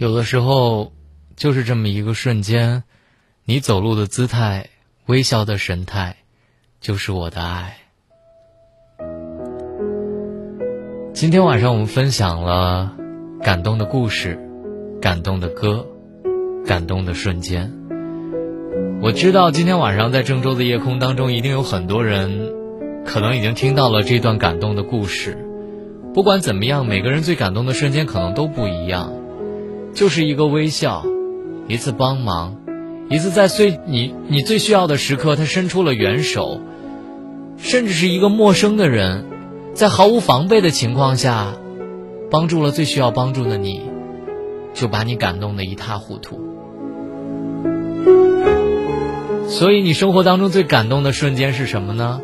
A: 有的时候，就是这么一个瞬间，你走路的姿态、微笑的神态，就是我的爱。今天晚上我们分享了感动的故事、感动的歌、感动的瞬间。我知道今天晚上在郑州的夜空当中，一定有很多人可能已经听到了这段感动的故事。不管怎么样，每个人最感动的瞬间可能都不一样。就是一个微笑，一次帮忙，一次在最你你最需要的时刻，他伸出了援手，甚至是一个陌生的人，在毫无防备的情况下，帮助了最需要帮助的你，就把你感动的一塌糊涂。所以，你生活当中最感动的瞬间是什么呢？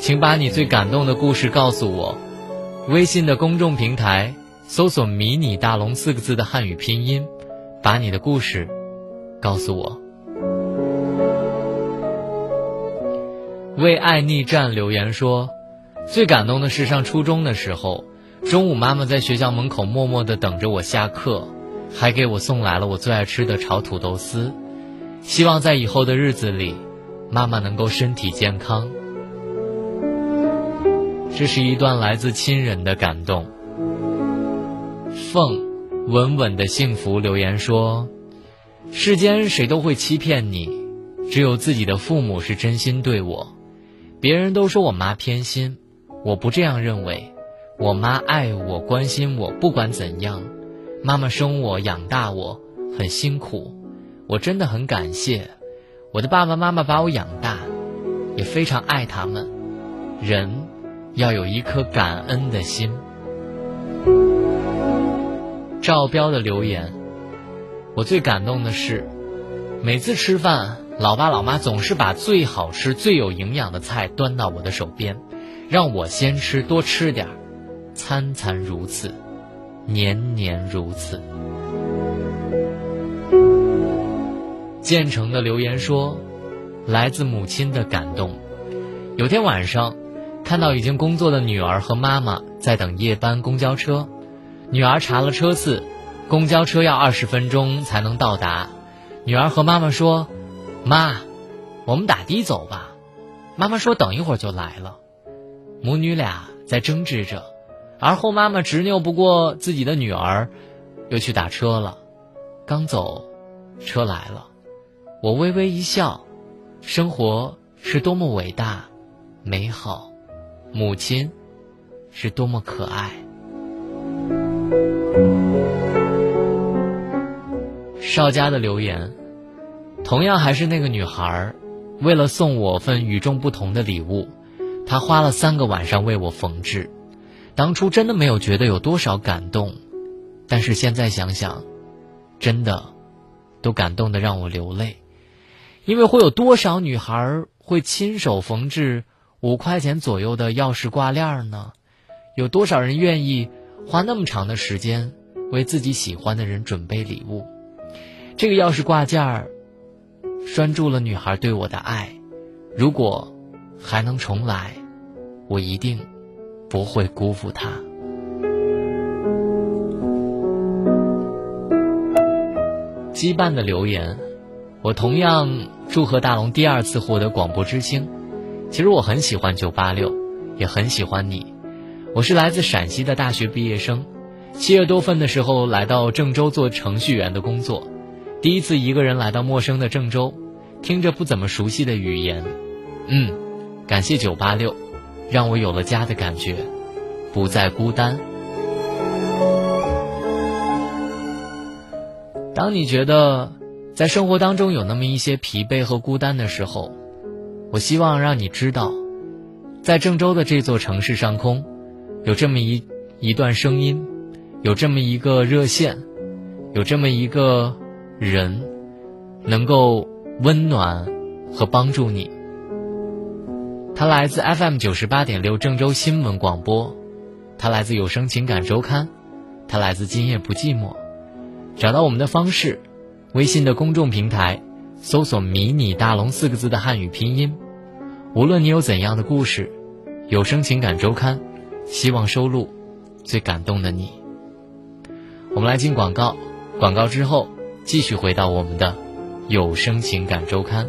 A: 请把你最感动的故事告诉我，微信的公众平台。搜索“迷你大龙”四个字的汉语拼音，把你的故事告诉我。为爱逆战留言说，最感动的是上初中的时候，中午妈妈在学校门口默默的等着我下课，还给我送来了我最爱吃的炒土豆丝。希望在以后的日子里，妈妈能够身体健康。这是一段来自亲人的感动。凤稳稳的幸福留言说：“世间谁都会欺骗你，只有自己的父母是真心对我。别人都说我妈偏心，我不这样认为。我妈爱我，关心我，不管怎样，妈妈生我养大我很辛苦，我真的很感谢我的爸爸妈妈把我养大，也非常爱他们。人。”要有一颗感恩的心。赵彪的留言，我最感动的是，每次吃饭，老爸老妈总是把最好吃、最有营养的菜端到我的手边，让我先吃，多吃点儿，餐餐如此，年年如此。建成的留言说，来自母亲的感动。有天晚上。看到已经工作的女儿和妈妈在等夜班公交车，女儿查了车次，公交车要二十分钟才能到达。女儿和妈妈说：“妈，我们打的走吧。”妈妈说：“等一会儿就来了。”母女俩在争执着，而后妈妈执拗不过自己的女儿，又去打车了。刚走，车来了，我微微一笑，生活是多么伟大，美好。母亲是多么可爱。邵家的留言，同样还是那个女孩，为了送我份与众不同的礼物，她花了三个晚上为我缝制。当初真的没有觉得有多少感动，但是现在想想，真的都感动的让我流泪，因为会有多少女孩会亲手缝制？五块钱左右的钥匙挂链呢？有多少人愿意花那么长的时间为自己喜欢的人准备礼物？这个钥匙挂件儿拴住了女孩对我的爱。如果还能重来，我一定不会辜负她。羁绊的留言，我同样祝贺大龙第二次获得广播之星。其实我很喜欢九八六，也很喜欢你。我是来自陕西的大学毕业生，七月多份的时候来到郑州做程序员的工作，第一次一个人来到陌生的郑州，听着不怎么熟悉的语言，嗯，感谢九八六，让我有了家的感觉，不再孤单。当你觉得在生活当中有那么一些疲惫和孤单的时候，我希望让你知道，在郑州的这座城市上空，有这么一一段声音，有这么一个热线，有这么一个人，能够温暖和帮助你。他来自 FM 九十八点六郑州新闻广播，他来自有声情感周刊，他来自今夜不寂寞。找到我们的方式：微信的公众平台，搜索“迷你大龙”四个字的汉语拼音。无论你有怎样的故事，有声情感周刊希望收录最感动的你。我们来进广告，广告之后继续回到我们的有声情感周刊。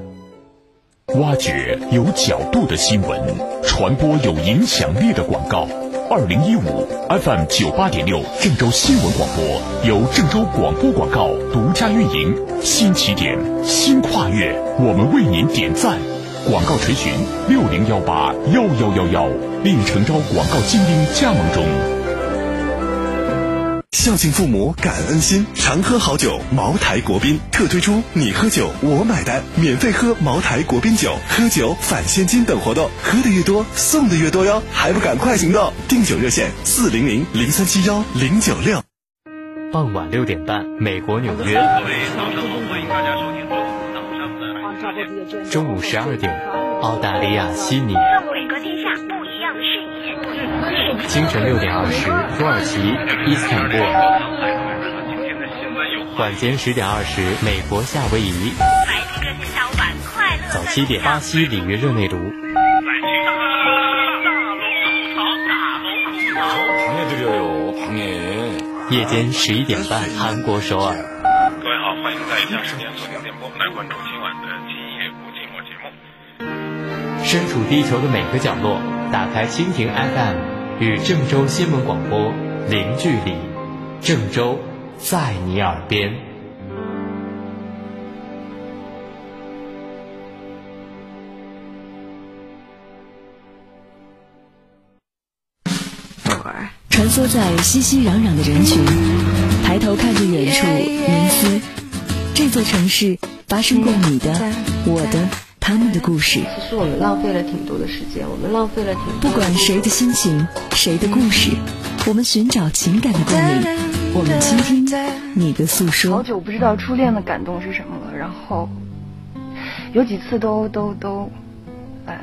D: 挖掘有角度的新闻，传播有影响力的广告。二零一五 FM 九八点六郑州新闻广播由郑州广播广告独家运营。新起点，新跨越，我们为您点赞。广告垂询六零幺八幺幺幺幺，令诚招广告精英加盟中。
P: 孝敬父母，感恩心，常喝好酒。茅台国宾特推出“你喝酒我买单”，免费喝茅台国宾酒，喝酒返现金等活动，喝的越多送的越多哟！还不赶快行动？订酒热线：四零零零三七幺零九六。
A: 傍晚六点半，美国纽约。中午十二点，澳大利亚悉尼。清晨六点二十，土耳其伊斯坦布尔。晚间十点二十，美国夏威夷。早七点，巴西里约热内卢。夜间十一点半，韩国首尔。
F: 各位好，欢迎在以下时间锁定电波。关注今晚的《今夜不寂寞》节目。
A: 身处地球的每个角落，打开蜻蜓 FM，与郑州新闻广播零距离。郑州在你耳边。
H: 穿梭在熙熙攘攘的人群，抬头看着远处，凝思这座城市发生过你的、我的、他们的故事。
Q: 其实我们浪费了挺多的时间，我们浪费了挺多。
H: 不管谁的心情，谁的故事，我们寻找情感的共鸣，我们倾听你的诉说。
Q: 好久不知道初恋的感动是什么了，然后有几次都都都，哎，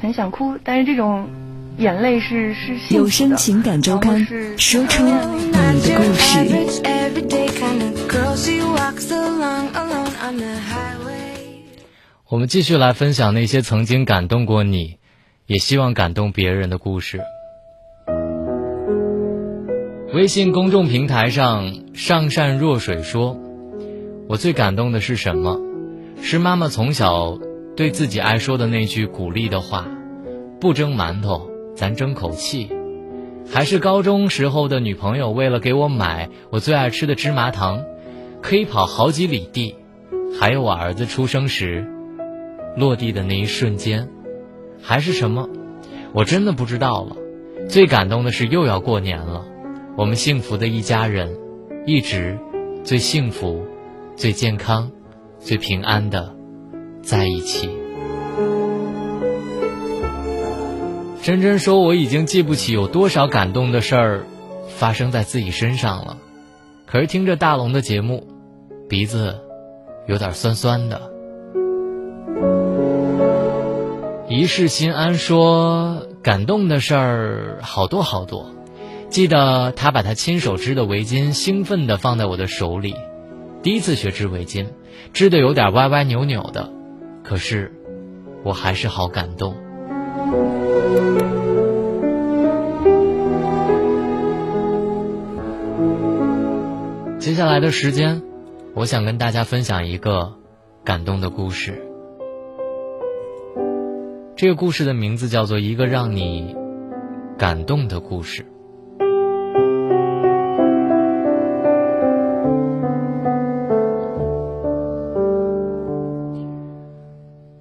Q: 很想哭，但是这种。眼泪是是
H: 有声情感周刊，说出你的故事。
A: 我们继续来分享那些曾经感动过你，也希望感动别人的故事。微信公众平台上，上善若水说：“我最感动的是什么？是妈妈从小对自己爱说的那句鼓励的话：不蒸馒头。”咱争口气，还是高中时候的女朋友为了给我买我最爱吃的芝麻糖，可以跑好几里地，还有我儿子出生时落地的那一瞬间，还是什么，我真的不知道了。最感动的是又要过年了，我们幸福的一家人，一直最幸福、最健康、最平安的在一起。真真说：“我已经记不起有多少感动的事儿发生在自己身上了。”可是听着大龙的节目，鼻子有点酸酸的。一世心安说：“感动的事儿好多好多。”记得他把他亲手织的围巾兴奋地放在我的手里。第一次学织围巾，织的有点歪歪扭扭的，可是我还是好感动。接下来的时间，我想跟大家分享一个感动的故事。这个故事的名字叫做《一个让你感动的故事》。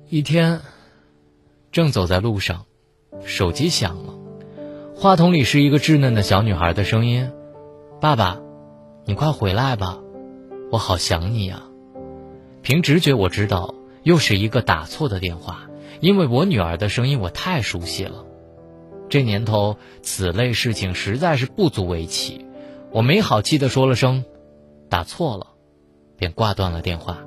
A: 一天，正走在路上，手机响了，话筒里是一个稚嫩的小女孩的声音：“爸爸。”你快回来吧，我好想你呀！凭直觉我知道又是一个打错的电话，因为我女儿的声音我太熟悉了。这年头此类事情实在是不足为奇，我没好气的说了声“打错了”，便挂断了电话。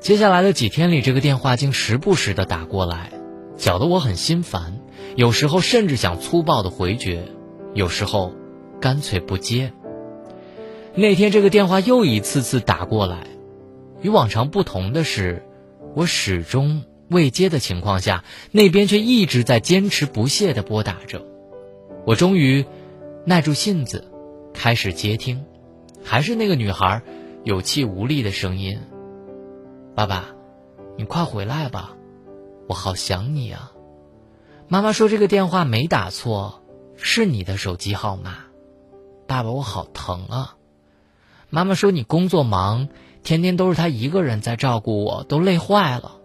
A: 接下来的几天里，这个电话竟时不时的打过来，搅得我很心烦。有时候甚至想粗暴的回绝，有时候干脆不接。那天这个电话又一次次打过来，与往常不同的是，我始终未接的情况下，那边却一直在坚持不懈地拨打着。我终于耐住性子，开始接听，还是那个女孩有气无力的声音：“爸爸，你快回来吧，我好想你啊。”妈妈说：“这个电话没打错，是你的手机号码。”爸爸，我好疼啊！妈妈说：“你工作忙，天天都是他一个人在照顾我，都累坏了。”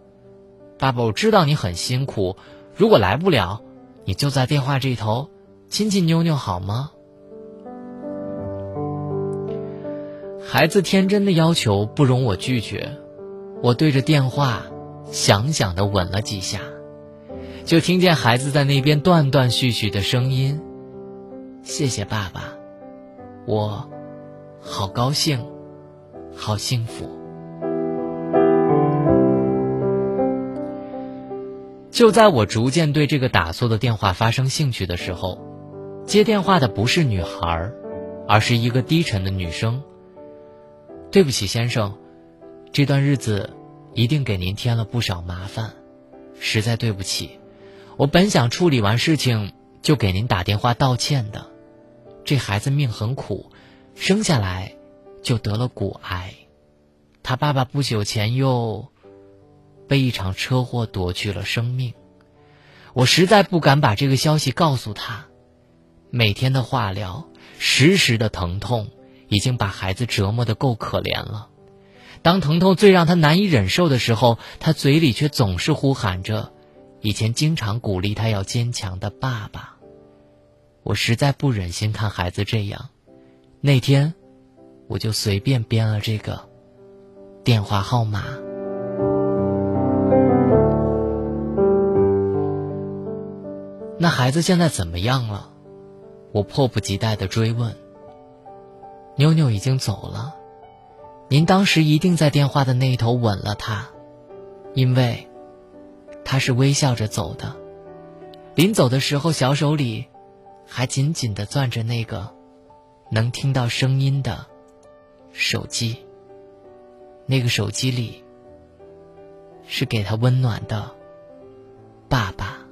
A: 爸爸，我知道你很辛苦，如果来不了，你就在电话这头亲亲妞妞好吗？孩子天真的要求不容我拒绝，我对着电话想想的吻了几下。就听见孩子在那边断断续续的声音：“谢谢爸爸，我好高兴，好幸福。”就在我逐渐对这个打错的电话发生兴趣的时候，接电话的不是女孩，而是一个低沉的女生。“对不起，先生，这段日子一定给您添了不少麻烦，实在对不起。”我本想处理完事情就给您打电话道歉的，这孩子命很苦，生下来就得了骨癌，他爸爸不久前又被一场车祸夺去了生命。我实在不敢把这个消息告诉他。每天的化疗，时时的疼痛，已经把孩子折磨得够可怜了。当疼痛最让他难以忍受的时候，他嘴里却总是呼喊着以前经常鼓励他要坚强的爸爸。我实在不忍心看孩子这样，那天，我就随便编了这个电话号码。那孩子现在怎么样了？我迫不及待的追问。妞妞已经走了，您当时一定在电话的那一头吻了她，因为，她是微笑着走的。临走的时候，小手里还紧紧的攥着那个能听到声音的手机。那个手机里是给他温暖的爸爸。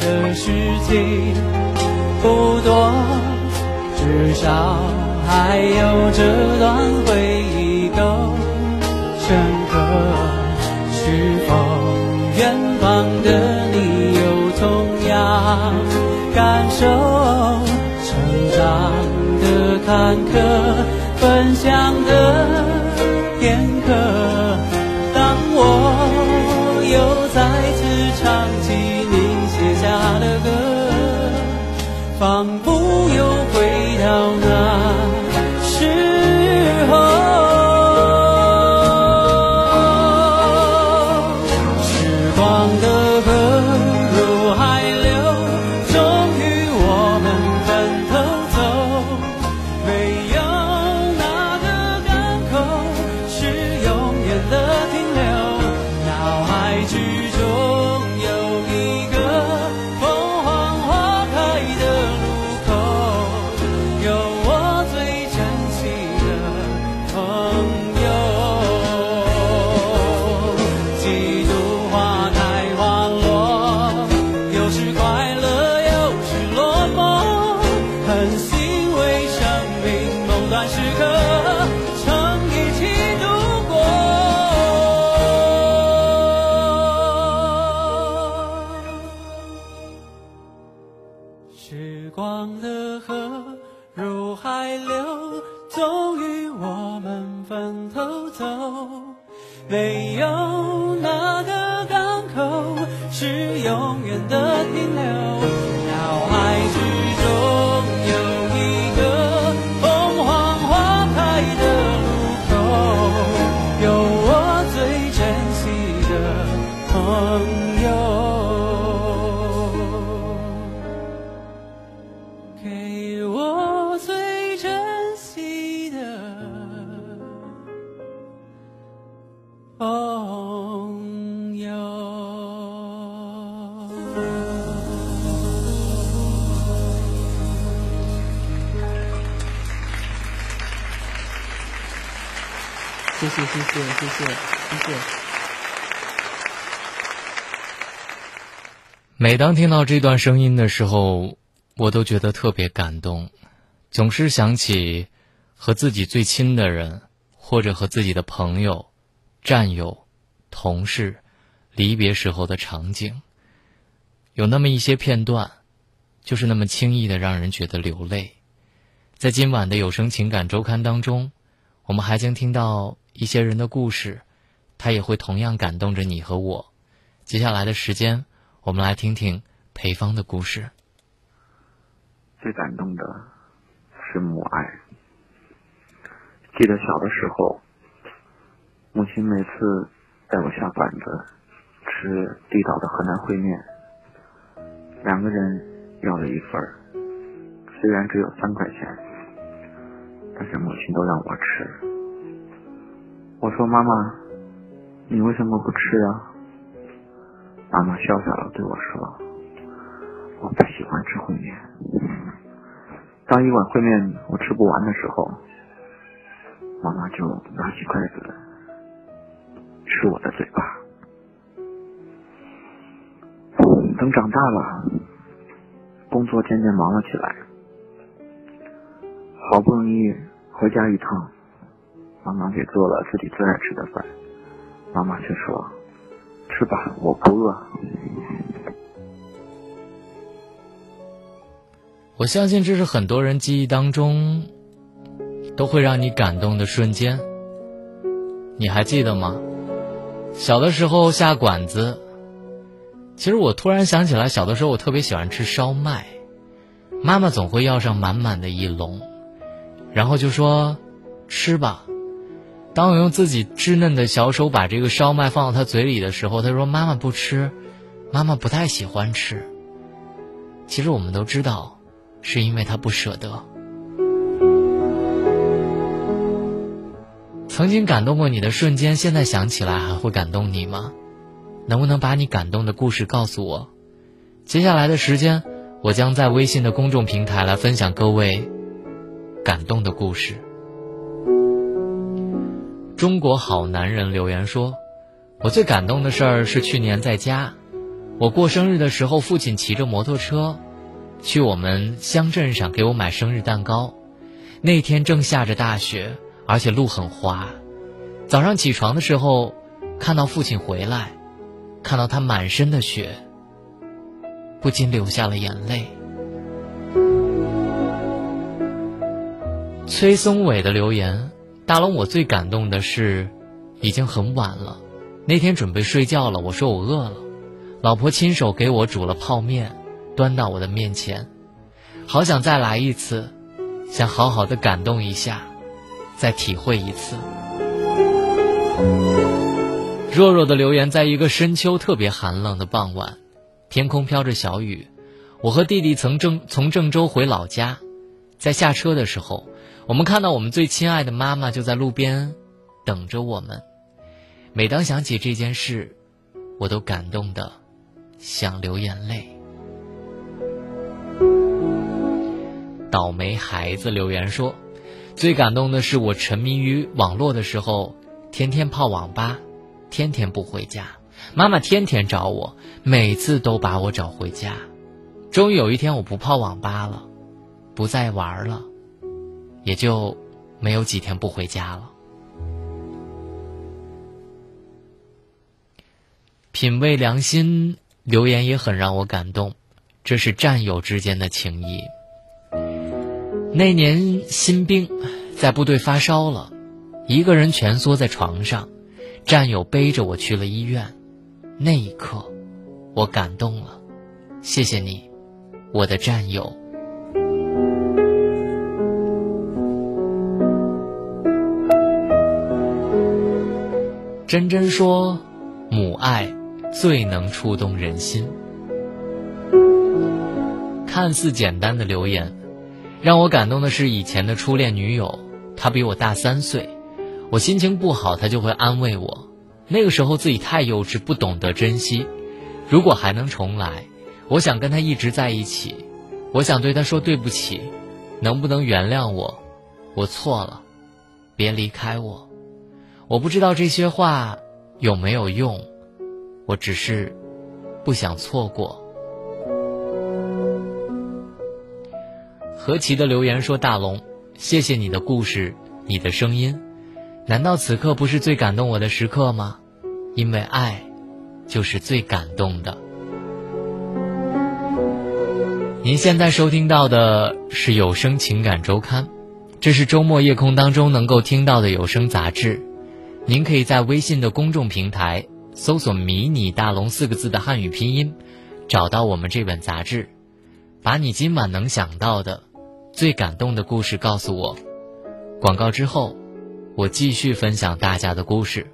R: 的事情不多，至少还有这段回忆。
A: 每当听到这段声音的时候，我都觉得特别感动，总是想起和自己最亲的人，或者和自己的朋友、战友、同事离别时候的场景。有那么一些片段，就是那么轻易的让人觉得流泪。在今晚的有声情感周刊当中，我们还将听到一些人的故事，他也会同样感动着你和我。接下来的时间，我们来听听裴芳的故事。
S: 最感动的是母爱。记得小的时候，母亲每次带我下馆子吃地道的河南烩面。两个人要了一份，虽然只有三块钱，但是母亲都让我吃。我说：“妈妈，你为什么不吃啊？”妈妈笑笑的对我说：“我不喜欢吃烩面。”当一碗烩面我吃不完的时候，妈妈就拿起筷子吃我的嘴巴。等长大了，工作渐渐忙了起来，好不容易回家一趟，妈妈给做了自己最爱吃的饭，妈妈却说：“吃吧，我不饿。”
A: 我相信这是很多人记忆当中都会让你感动的瞬间。你还记得吗？小的时候下馆子。其实我突然想起来，小的时候我特别喜欢吃烧麦，妈妈总会要上满满的一笼，然后就说：“吃吧。”当我用自己稚嫩的小手把这个烧麦放到她嘴里的时候，她说：“妈妈不吃，妈妈不太喜欢吃。”其实我们都知道，是因为她不舍得。曾经感动过你的瞬间，现在想起来还会感动你吗？能不能把你感动的故事告诉我？接下来的时间，我将在微信的公众平台来分享各位感动的故事。中国好男人留言说：“我最感动的事儿是去年在家，我过生日的时候，父亲骑着摩托车去我们乡镇上给我买生日蛋糕。那天正下着大雪，而且路很滑。早上起床的时候，看到父亲回来。”看到他满身的血，不禁流下了眼泪。崔松伟的留言：大龙，我最感动的是，已经很晚了，那天准备睡觉了，我说我饿了，老婆亲手给我煮了泡面，端到我的面前，好想再来一次，想好好的感动一下，再体会一次。弱弱的留言，在一个深秋特别寒冷的傍晚，天空飘着小雨。我和弟弟从郑从郑州回老家，在下车的时候，我们看到我们最亲爱的妈妈就在路边等着我们。每当想起这件事，我都感动的想流眼泪。倒霉孩子留言说：“最感动的是我沉迷于网络的时候，天天泡网吧。”天天不回家，妈妈天天找我，每次都把我找回家。终于有一天，我不泡网吧了，不再玩了，也就没有几天不回家了。品味良心留言也很让我感动，这是战友之间的情谊。那年新兵在部队发烧了，一个人蜷缩在床上。战友背着我去了医院，那一刻，我感动了。谢谢你，我的战友。真真说，母爱最能触动人心。看似简单的留言，让我感动的是以前的初恋女友，她比我大三岁。我心情不好，她就会安慰我。那个时候自己太幼稚，不懂得珍惜。如果还能重来，我想跟他一直在一起。我想对他说对不起，能不能原谅我？我错了，别离开我。我不知道这些话有没有用，我只是不想错过。何其的留言说：“大龙，谢谢你的故事，你的声音，难道此刻不是最感动我的时刻吗？因为爱，就是最感动的。”您现在收听到的是有声情感周刊，这是周末夜空当中能够听到的有声杂志。您可以在微信的公众平台搜索“迷你大龙”四个字的汉语拼音，找到我们这本杂志，把你今晚能想到的。最感动的故事告诉我。广告之后，我继续分享大家的故事。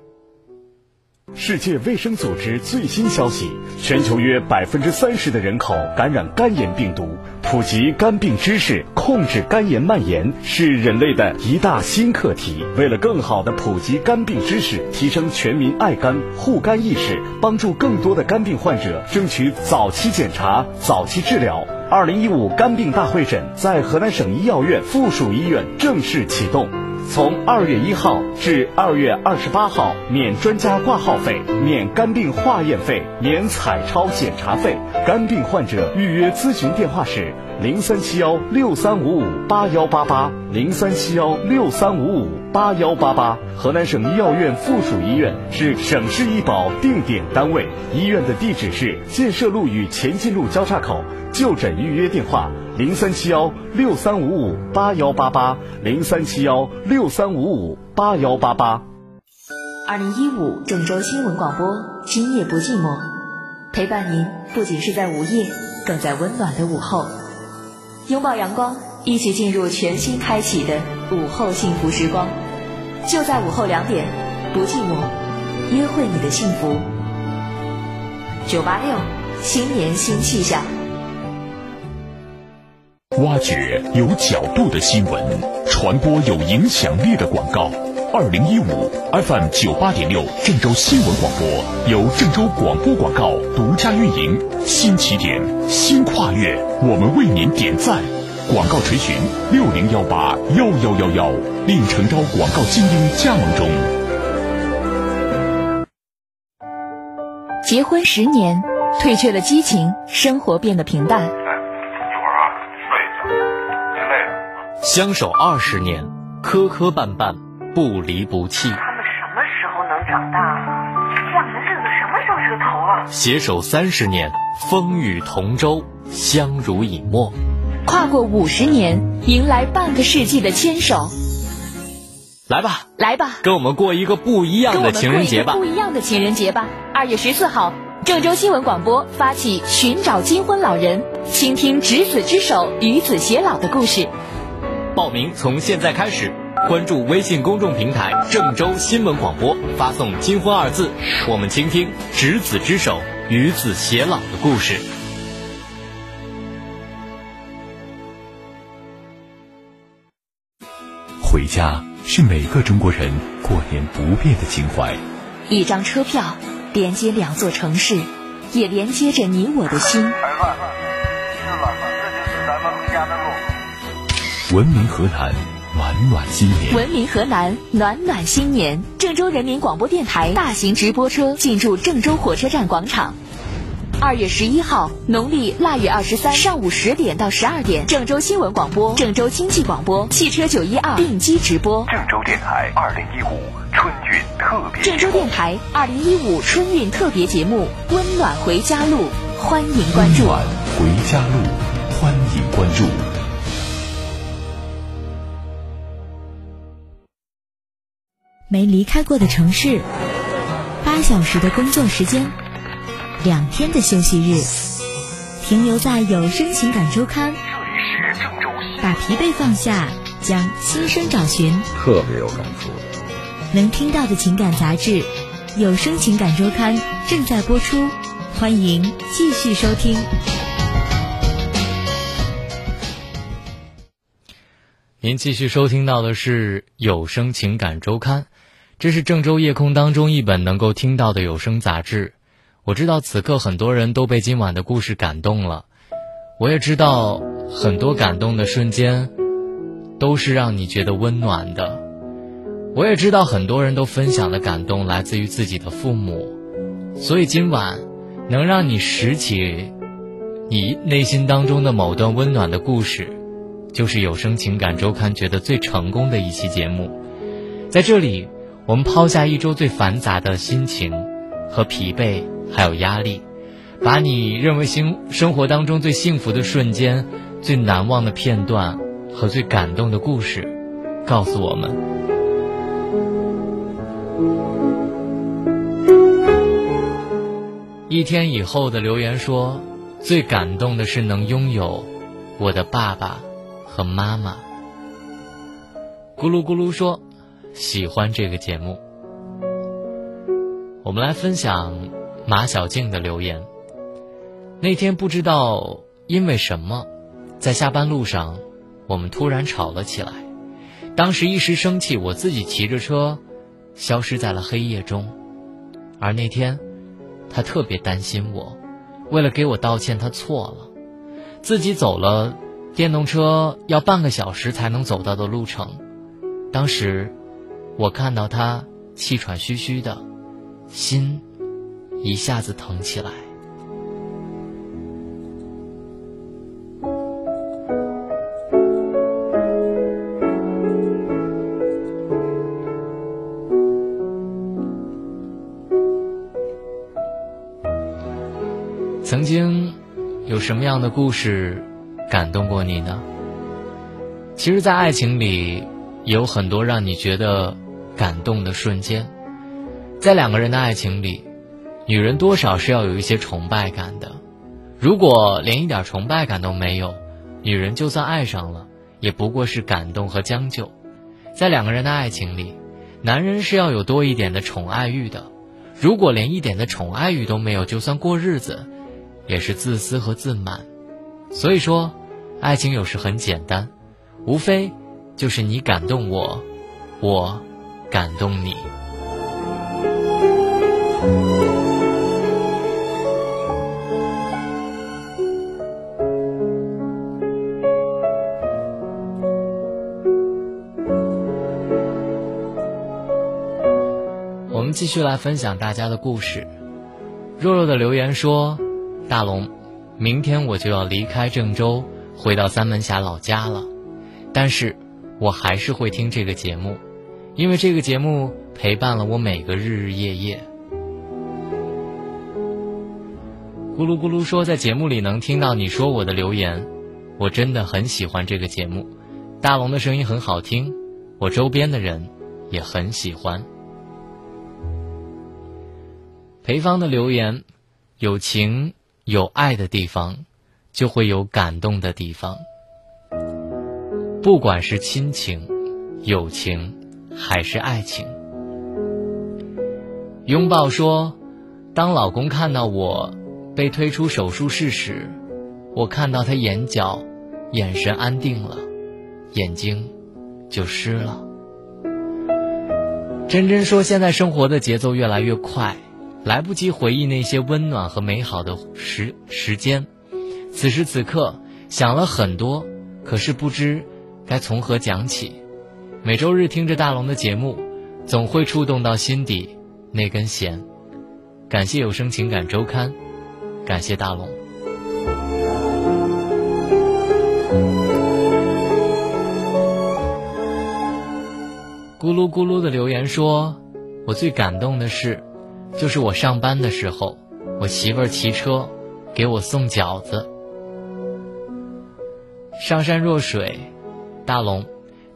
I: 世界卫生组织最新消息：全球约百分之三十的人口感染肝炎病毒。普及肝病知识，控制肝炎蔓延，是人类的一大新课题。为了更好的普及肝病知识，提升全民爱肝护肝意识，帮助更多的肝病患者争取早期检查、早期治疗。二零一五肝病大会诊在河南省医药院附属医院正式启动，从二月一号至二月二十八号，免专家挂号费，免肝病化验费，免彩超检查费。肝病患者预约咨询电话是零三七幺六三五五八幺八八零三七幺六三五五八幺八八。河南省医药院附属医院是省市医保定点单位，医院的地址是建设路与前进路交叉口。就诊预约电话：零三七幺六三五五八幺八八，零三七幺六三五五八幺八八。
E: 二零一五郑州新闻广播，今夜不寂寞，陪伴您不仅是在午夜，更在温暖的午后。拥抱阳光，一起进入全新开启的午后幸福时光。就在午后两点，不寂寞，约会你的幸福。九八六，新年新气象。
D: 挖掘有角度的新闻，传播有影响力的广告。二零一五 FM 九八点六郑州新闻广播由郑州广播广告独家运营。新起点，新跨越，我们为您点赞。广告垂询六零幺八幺幺幺幺，令诚招广告精英加盟中。
E: 结婚十年，褪去了激情，生活变得平淡。
A: 相守二十年，磕磕绊绊，不离不弃。
G: 他们什么时候能长大？这样的日子什么时候是个头啊？
A: 携手三十年，风雨同舟，相濡以沫。
E: 跨过五十年，迎来半个世纪的牵手。
A: 来吧，
E: 来吧，
A: 跟我们过一个不一样的情人节吧！
E: 不一样的情人节吧！二月十四号，郑州新闻广播发起寻找金婚老人，倾听执子之手，与子偕老的故事。
A: 报名从现在开始，关注微信公众平台郑州新闻广播，发送“金婚”二字，我们倾听执子之手，与子偕老的故事。
D: 回家是每个中国人过年不变的情怀。
E: 一张车票连接两座城市，也连接着你我的心。
F: 儿子，是了，这就是咱们回家的路。
D: 文明河南，暖暖新年。
E: 文明河南，暖暖新年。郑州人民广播电台大型直播车进驻郑州火车站广场。二月十一号，农历腊月二十三上午十点到十二点，郑州新闻广播、郑州经济广播、汽车九一二定机直播。
D: 郑州电台二零一五春运特别。
E: 郑州电台二零一五春运特别节目《温暖回家路》，欢迎关注。
D: 温暖回家路，欢迎关注。
H: 没离开过的城市，八小时的工作时间，两天的休息日，停留在有声情感周刊。
D: 这里是郑州
H: 把疲惫放下，将心声找寻。
T: 特别有感触。
H: 能听到的情感杂志，有声情感周刊正在播出，欢迎继续收听。
A: 您继续收听到的是有声情感周刊，这是郑州夜空当中一本能够听到的有声杂志。我知道此刻很多人都被今晚的故事感动了，我也知道很多感动的瞬间都是让你觉得温暖的。我也知道很多人都分享的感动来自于自己的父母，所以今晚能让你拾起你内心当中的某段温暖的故事，就是有声情感周刊觉得最成功的一期节目。在这里，我们抛下一周最繁杂的心情和疲惫，还有压力，把你认为生生活当中最幸福的瞬间、最难忘的片段和最感动的故事，告诉我们。一天以后的留言说：“最感动的是能拥有我的爸爸和妈妈。”咕噜咕噜说：“喜欢这个节目。”我们来分享马小静的留言。那天不知道因为什么，在下班路上，我们突然吵了起来。当时一时生气，我自己骑着车，消失在了黑夜中。而那天。他特别担心我，为了给我道歉，他错了，自己走了电动车要半个小时才能走到的路程。当时，我看到他气喘吁吁的，心一下子疼起来。曾经有什么样的故事感动过你呢？其实，在爱情里有很多让你觉得感动的瞬间。在两个人的爱情里，女人多少是要有一些崇拜感的。如果连一点崇拜感都没有，女人就算爱上了，也不过是感动和将就。在两个人的爱情里，男人是要有多一点的宠爱欲的。如果连一点的宠爱欲都没有，就算过日子。也是自私和自满，所以说，爱情有时很简单，无非就是你感动我，我感动你。我们继续来分享大家的故事。若若的留言说。大龙，明天我就要离开郑州，回到三门峡老家了。但是，我还是会听这个节目，因为这个节目陪伴了我每个日日夜夜。咕噜咕噜说，在节目里能听到你说我的留言，我真的很喜欢这个节目。大龙的声音很好听，我周边的人也很喜欢。裴芳的留言，有情。有爱的地方，就会有感动的地方。不管是亲情、友情，还是爱情。拥抱说：“当老公看到我被推出手术室时，我看到他眼角，眼神安定了，眼睛就湿了。”真真说：“现在生活的节奏越来越快。”来不及回忆那些温暖和美好的时时间，此时此刻想了很多，可是不知该从何讲起。每周日听着大龙的节目，总会触动到心底那根弦。感谢有声情感周刊，感谢大龙。咕噜咕噜的留言说：“我最感动的是。”就是我上班的时候，我媳妇儿骑车给我送饺子。上善若水，大龙，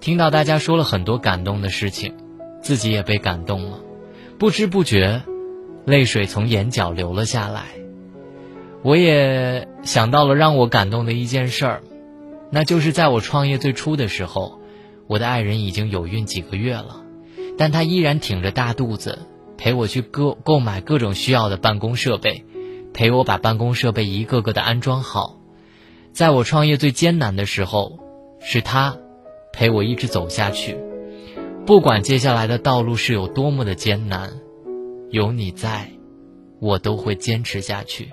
A: 听到大家说了很多感动的事情，自己也被感动了，不知不觉，泪水从眼角流了下来。我也想到了让我感动的一件事儿，那就是在我创业最初的时候，我的爱人已经有孕几个月了，但她依然挺着大肚子。陪我去购购买各种需要的办公设备，陪我把办公设备一个个的安装好。在我创业最艰难的时候，是他陪我一直走下去。不管接下来的道路是有多么的艰难，有你在，我都会坚持下去。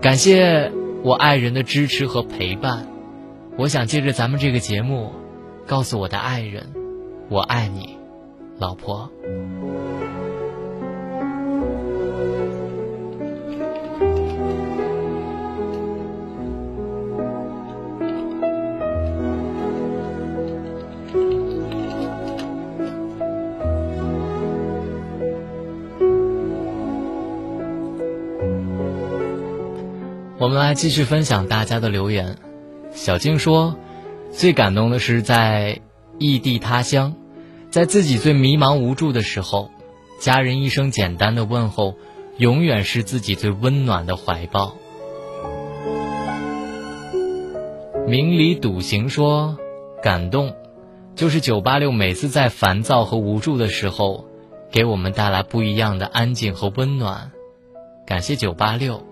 A: 感谢我爱人的支持和陪伴。我想借着咱们这个节目，告诉我的爱人，我爱你，老婆。我们来继续分享大家的留言。小静说，最感动的是在异地他乡，在自己最迷茫无助的时候，家人一声简单的问候，永远是自己最温暖的怀抱。明理笃行说，感动，就是九八六每次在烦躁和无助的时候，给我们带来不一样的安静和温暖。感谢九八六，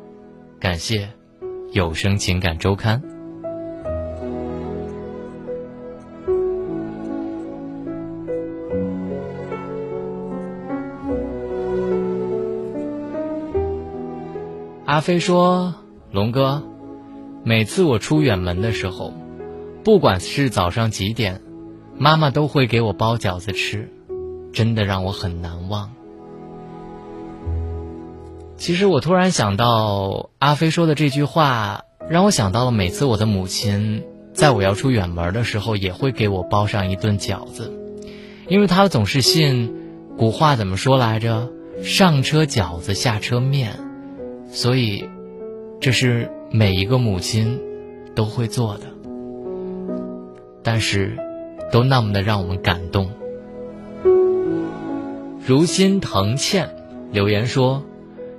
A: 感谢。有声情感周刊。阿飞说：“龙哥，每次我出远门的时候，不管是早上几点，妈妈都会给我包饺子吃，真的让我很难忘。”其实我突然想到，阿飞说的这句话，让我想到了每次我的母亲在我要出远门的时候，也会给我包上一顿饺子，因为她总是信古话怎么说来着？上车饺子，下车面，所以这是每一个母亲都会做的，但是都那么的让我们感动。如心疼倩留言说。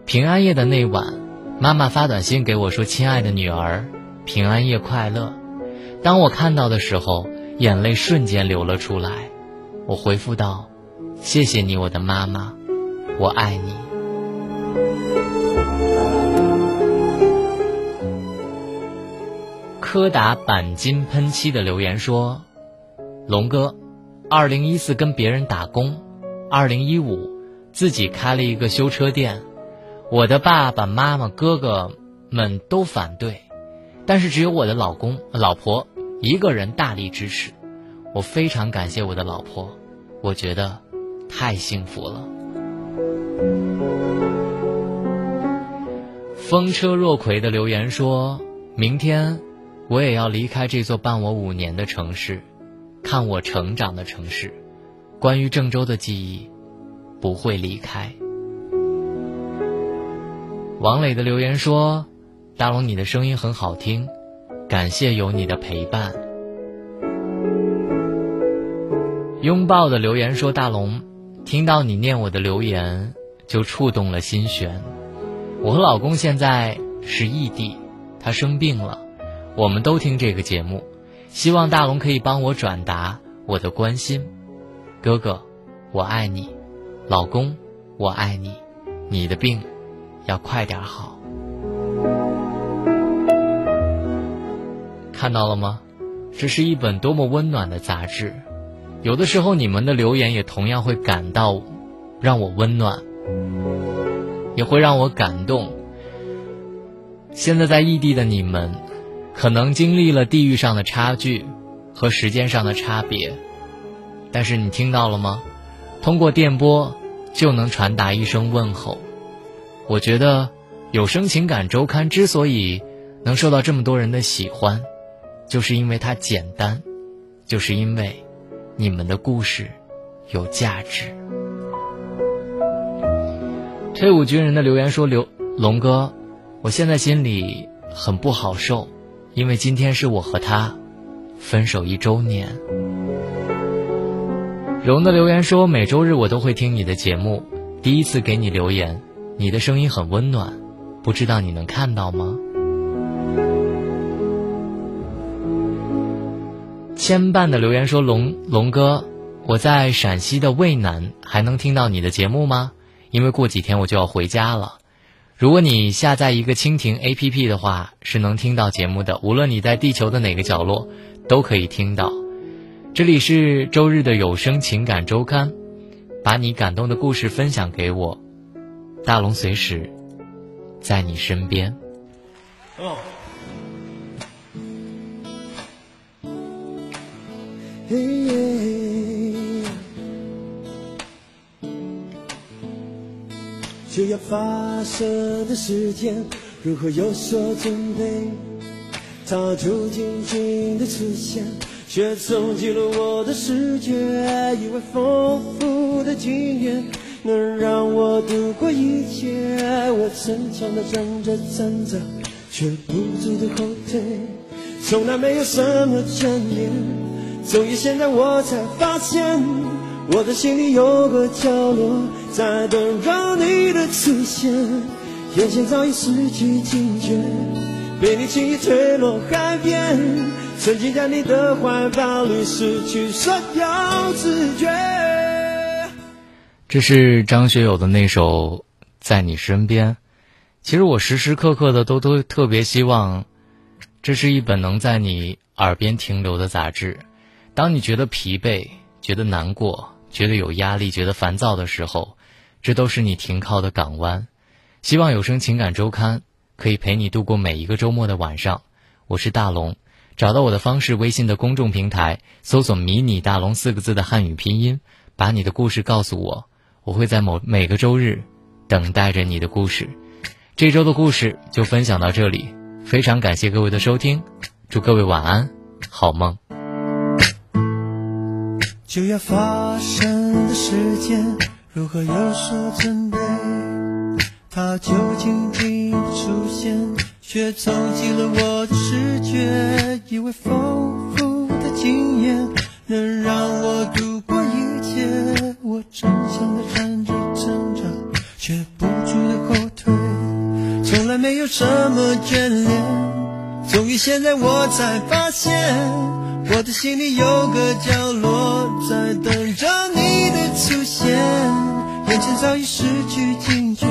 A: 平安夜的那晚，妈妈发短信给我说：“亲爱的女儿，平安夜快乐。”当我看到的时候，眼泪瞬间流了出来。我回复道：“谢谢你，我的妈妈，我爱你。”柯达钣金喷漆的留言说：“龙哥，二零一四跟别人打工，二零一五自己开了一个修车店。”我的爸爸妈妈、哥哥们都反对，但是只有我的老公、老婆一个人大力支持。我非常感谢我的老婆，我觉得太幸福了。风车若葵的留言说：“明天我也要离开这座伴我五年的城市，看我成长的城市。关于郑州的记忆，不会离开。”王磊的留言说：“大龙，你的声音很好听，感谢有你的陪伴。”拥抱的留言说：“大龙，听到你念我的留言，就触动了心弦。我和老公现在是异地，他生病了，我们都听这个节目，希望大龙可以帮我转达我的关心。哥哥，我爱你；老公，我爱你。你的病。”要快点好，看到了吗？这是一本多么温暖的杂志。有的时候，你们的留言也同样会感到让我温暖，也会让我感动。现在在异地的你们，可能经历了地域上的差距和时间上的差别，但是你听到了吗？通过电波就能传达一声问候。我觉得《有声情感周刊》之所以能受到这么多人的喜欢，就是因为它简单，就是因为你们的故事有价值。退伍军人的留言说：“刘龙哥，我现在心里很不好受，因为今天是我和他分手一周年。”荣的留言说：“每周日我都会听你的节目，第一次给你留言。”你的声音很温暖，不知道你能看到吗？牵绊的留言说：“龙龙哥，我在陕西的渭南，还能听到你的节目吗？因为过几天我就要回家了。如果你下载一个蜻蜓 APP 的话，是能听到节目的。无论你在地球的哪个角落，都可以听到。这里是周日的有声情感周刊，把你感动的故事分享给我。”大龙随时在你身边。哦。
B: 就要发射的时间，如何有所准备，踏出静静的直线，却走进了我的世界，以为丰富的经验。能让我度过一切，我逞强的站着站着，却不住的后退。从来没有什么眷恋，终于现在我才发现，我的心里有个角落在等着你的出现，眼前早已失去警觉。被你轻易推落海边，曾经在你的怀抱里，失去所有知觉。
A: 这是张学友的那首《在你身边》。其实我时时刻刻的都都特别希望，这是一本能在你耳边停留的杂志。当你觉得疲惫、觉得难过、觉得有压力、觉得烦躁的时候，这都是你停靠的港湾。希望有声情感周刊。可以陪你度过每一个周末的晚上，我是大龙。找到我的方式：微信的公众平台，搜索“迷你大龙”四个字的汉语拼音，把你的故事告诉我，我会在某每个周日等待着你的故事。这周的故事就分享到这里，非常感谢各位的收听，祝各位晚安，好梦。
B: 就要发生的时间，如何有所准备？它就静静的出现，却冲击了我的视觉。以为丰富的经验能让我度过一切，我争强的站着站着，却不住的后退。从来没有什么眷恋，终于现在我才发现，我的心里有个角落在等着你的出现，眼前早已失去警觉。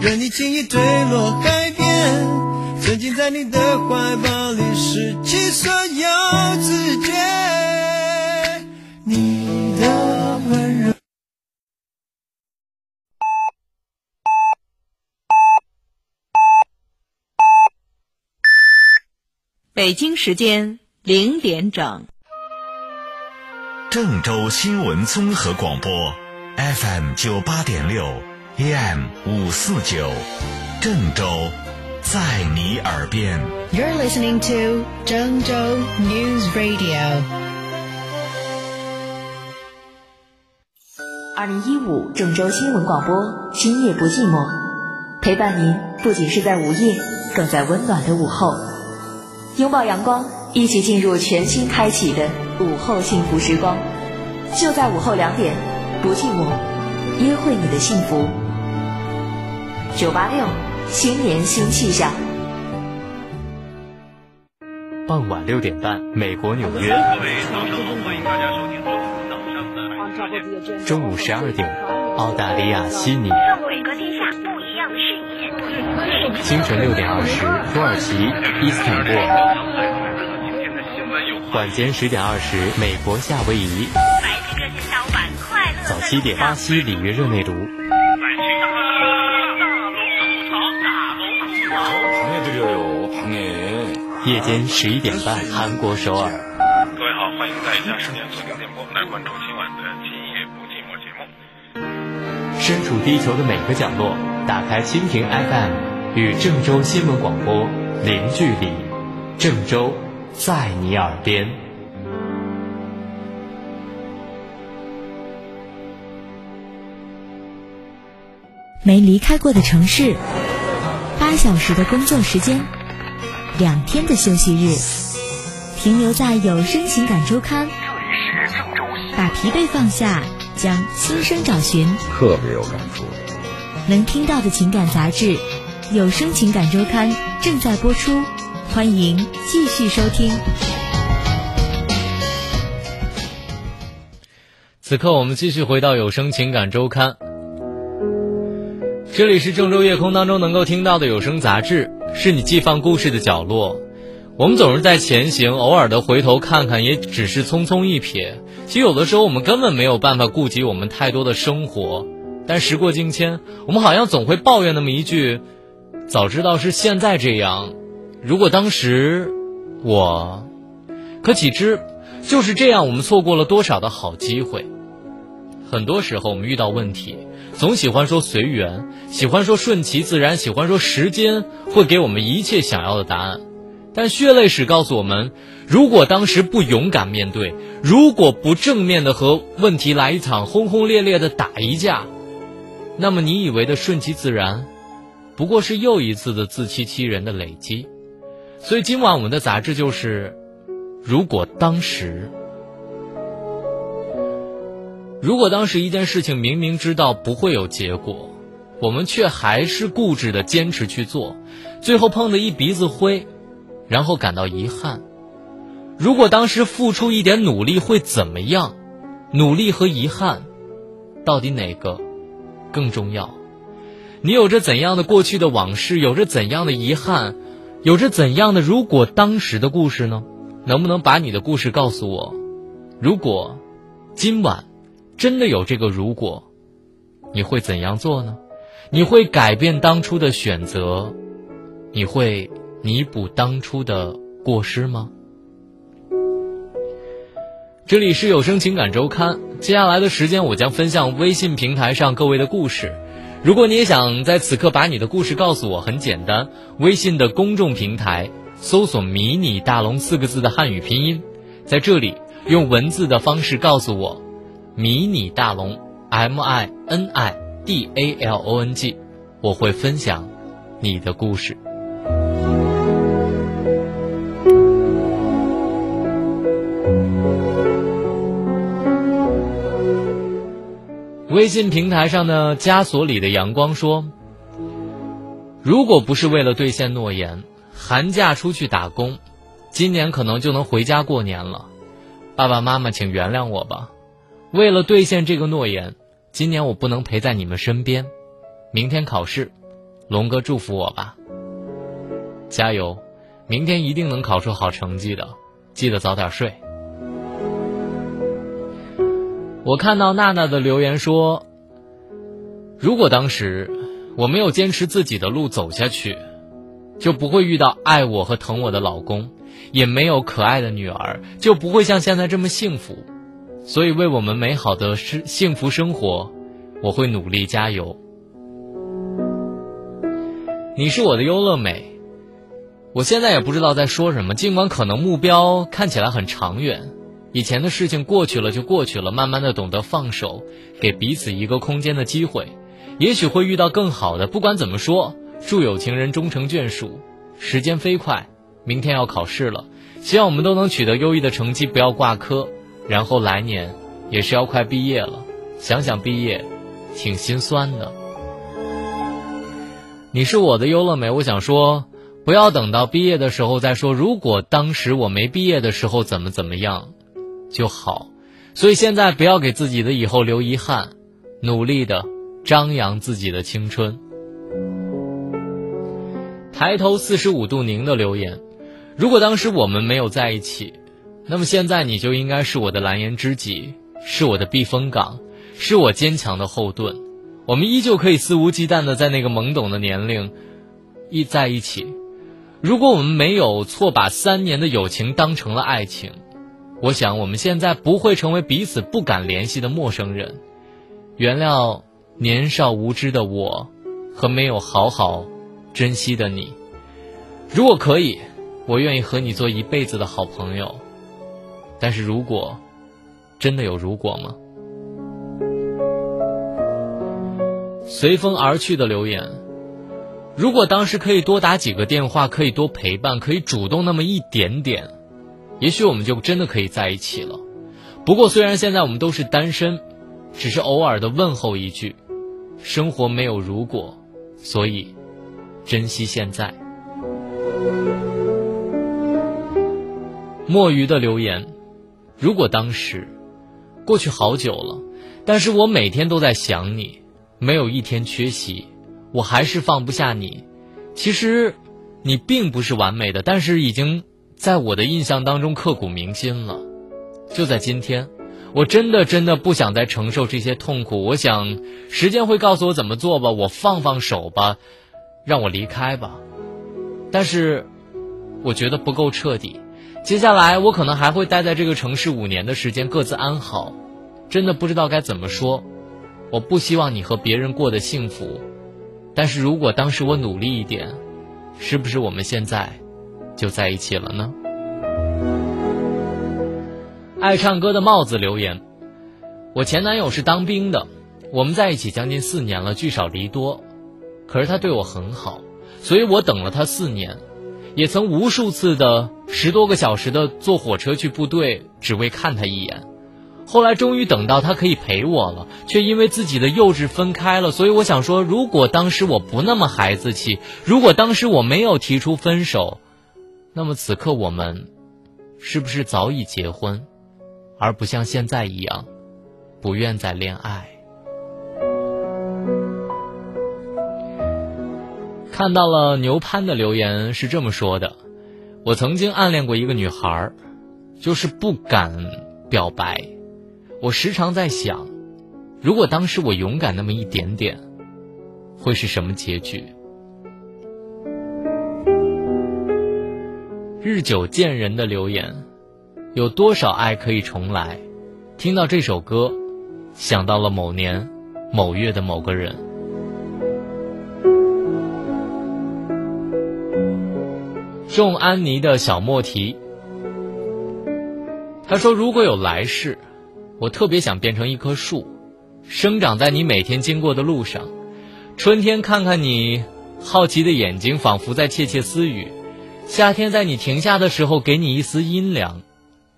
B: 任你轻易坠落海边，曾经在你的怀抱里，失去所有知觉。你的温柔。
J: 北京时间零点整，
K: 郑州新闻综合广播，FM 九八点六。AM 五四九，郑州，在你耳边。
L: You're listening to 郑州 News Radio。
E: 二零一五郑州新闻广播，今夜不寂寞，陪伴您不仅是在午夜，更在温暖的午后。拥抱阳光，一起进入全新开启的午后幸福时光。就在午后两点，不寂寞，约会你的幸福。九八六，新年新气象。
A: 傍晚六点半，美国纽约。
F: 各位早上好，欢迎大家收听早上的。
A: 中午十二点，澳大利亚悉尼。清晨六点二十，土耳其伊斯坦布尔。晚间十点二十，美国夏威夷。早七点，巴西里约热内卢。夜间十一点半，韩国首尔。
F: 各位好，欢迎在家时间锁定电波来关注今晚的《今夜不寂寞》节目。
A: 身处地球的每个角落，打开蜻蜓 FM，与郑州新闻广播零距离。郑州，在你耳边。
H: 没离开过的城市，八小时的工作时间。两天的休息日，停留在有声情感周刊。把疲惫放下，将心声找寻。
T: 特别有感触。
H: 能听到的情感杂志，有声情感周刊正在播出，欢迎继续收听。
A: 此刻我们继续回到有声情感周刊，这里是郑州夜空当中能够听到的有声杂志。是你寄放故事的角落，我们总是在前行，偶尔的回头看看，也只是匆匆一瞥。其实有的时候，我们根本没有办法顾及我们太多的生活。但时过境迁，我们好像总会抱怨那么一句：“早知道是现在这样，如果当时我……”可岂知就是这样，我们错过了多少的好机会。很多时候，我们遇到问题。总喜欢说随缘，喜欢说顺其自然，喜欢说时间会给我们一切想要的答案。但血泪史告诉我们，如果当时不勇敢面对，如果不正面的和问题来一场轰轰烈烈的打一架，那么你以为的顺其自然，不过是又一次的自欺欺人的累积。所以今晚我们的杂志就是，如果当时。如果当时一件事情明明知道不会有结果，我们却还是固执的坚持去做，最后碰得一鼻子灰，然后感到遗憾。如果当时付出一点努力会怎么样？努力和遗憾，到底哪个更重要？你有着怎样的过去的往事？有着怎样的遗憾？有着怎样的如果当时的故事呢？能不能把你的故事告诉我？如果今晚。真的有这个如果，你会怎样做呢？你会改变当初的选择？你会弥补当初的过失吗？这里是有声情感周刊，接下来的时间我将分享微信平台上各位的故事。如果你也想在此刻把你的故事告诉我，很简单，微信的公众平台搜索“迷你大龙”四个字的汉语拼音，在这里用文字的方式告诉我。迷你大龙，M I N I D A L O N G，我会分享你的故事。微信平台上的枷锁里的阳光说：“如果不是为了兑现诺言，寒假出去打工，今年可能就能回家过年了。爸爸妈妈，请原谅我吧。”为了兑现这个诺言，今年我不能陪在你们身边。明天考试，龙哥祝福我吧。加油，明天一定能考出好成绩的。记得早点睡。我看到娜娜的留言说：“如果当时我没有坚持自己的路走下去，就不会遇到爱我和疼我的老公，也没有可爱的女儿，就不会像现在这么幸福。”所以，为我们美好的生幸福生活，我会努力加油。你是我的优乐美，我现在也不知道在说什么。尽管可能目标看起来很长远，以前的事情过去了就过去了，慢慢的懂得放手，给彼此一个空间的机会，也许会遇到更好的。不管怎么说，祝有情人终成眷属。时间飞快，明天要考试了，希望我们都能取得优异的成绩，不要挂科。然后来年也是要快毕业了，想想毕业，挺心酸的。你是我的优乐美，我想说，不要等到毕业的时候再说。如果当时我没毕业的时候怎么怎么样，就好。所以现在不要给自己的以后留遗憾，努力的张扬自己的青春。抬头四十五度凝的留言，如果当时我们没有在一起。那么现在你就应该是我的蓝颜知己，是我的避风港，是我坚强的后盾。我们依旧可以肆无忌惮的在那个懵懂的年龄一在一起。如果我们没有错把三年的友情当成了爱情，我想我们现在不会成为彼此不敢联系的陌生人。原谅年少无知的我，和没有好好珍惜的你。如果可以，我愿意和你做一辈子的好朋友。但是如果真的有如果吗？随风而去的留言，如果当时可以多打几个电话，可以多陪伴，可以主动那么一点点，也许我们就真的可以在一起了。不过虽然现在我们都是单身，只是偶尔的问候一句，生活没有如果，所以珍惜现在。墨鱼的留言。如果当时，过去好久了，但是我每天都在想你，没有一天缺席，我还是放不下你。其实，你并不是完美的，但是已经在我的印象当中刻骨铭心了。就在今天，我真的真的不想再承受这些痛苦。我想，时间会告诉我怎么做吧，我放放手吧，让我离开吧。但是，我觉得不够彻底。接下来我可能还会待在这个城市五年的时间，各自安好。真的不知道该怎么说，我不希望你和别人过得幸福，但是如果当时我努力一点，是不是我们现在就在一起了呢？爱唱歌的帽子留言：我前男友是当兵的，我们在一起将近四年了，聚少离多，可是他对我很好，所以我等了他四年，也曾无数次的十多个小时的坐火车去部队，只为看他一眼。后来终于等到他可以陪我了，却因为自己的幼稚分开了。所以我想说，如果当时我不那么孩子气，如果当时我没有提出分手，那么此刻我们是不是早已结婚，而不像现在一样不愿再恋爱？看到了牛潘的留言是这么说的：我曾经暗恋过一个女孩，就是不敢表白。我时常在想，如果当时我勇敢那么一点点，会是什么结局？日久见人的留言，有多少爱可以重来？听到这首歌，想到了某年某月的某个人。仲安妮的小莫提，他说：“如果有来世。”我特别想变成一棵树，生长在你每天经过的路上。春天看看你好奇的眼睛，仿佛在窃窃私语；夏天在你停下的时候，给你一丝阴凉；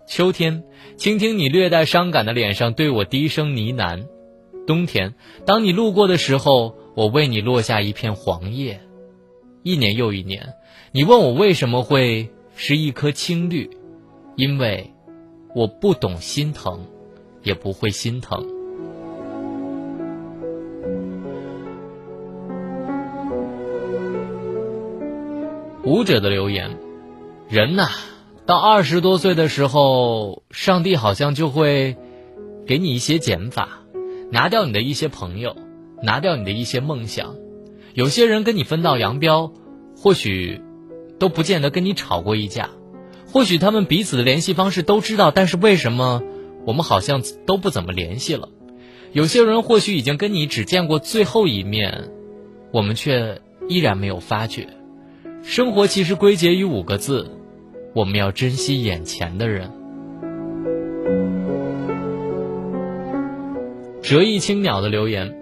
A: 秋天倾听你略带伤感的脸上对我低声呢喃；冬天当你路过的时候，我为你落下一片黄叶。一年又一年，你问我为什么会是一颗青绿，因为我不懂心疼。也不会心疼。舞者的留言：人呐，到二十多岁的时候，上帝好像就会给你一些减法，拿掉你的一些朋友，拿掉你的一些梦想。有些人跟你分道扬镳，或许都不见得跟你吵过一架，或许他们彼此的联系方式都知道，但是为什么？我们好像都不怎么联系了，有些人或许已经跟你只见过最后一面，我们却依然没有发觉。生活其实归结于五个字：我们要珍惜眼前的人。折翼青鸟的留言：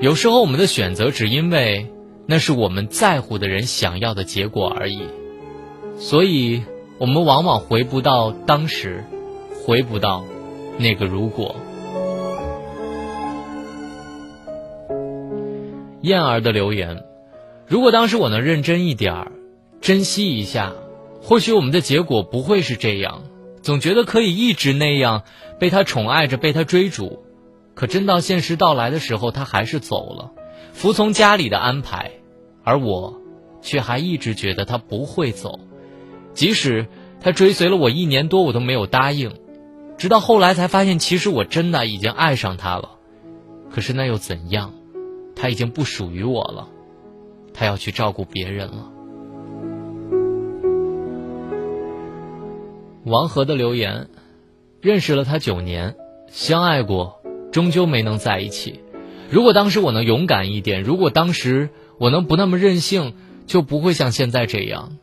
A: 有时候我们的选择只因为那是我们在乎的人想要的结果而已，所以我们往往回不到当时，回不到。那个如果，燕儿的留言，如果当时我能认真一点儿，珍惜一下，或许我们的结果不会是这样。总觉得可以一直那样被他宠爱着，被他追逐，可真到现实到来的时候，他还是走了，服从家里的安排，而我，却还一直觉得他不会走，即使他追随了我一年多，我都没有答应。直到后来才发现，其实我真的已经爱上他了。可是那又怎样？他已经不属于我了，他要去照顾别人了。王和的留言：认识了他九年，相爱过，终究没能在一起。如果当时我能勇敢一点，如果当时我能不那么任性，就不会像现在这样，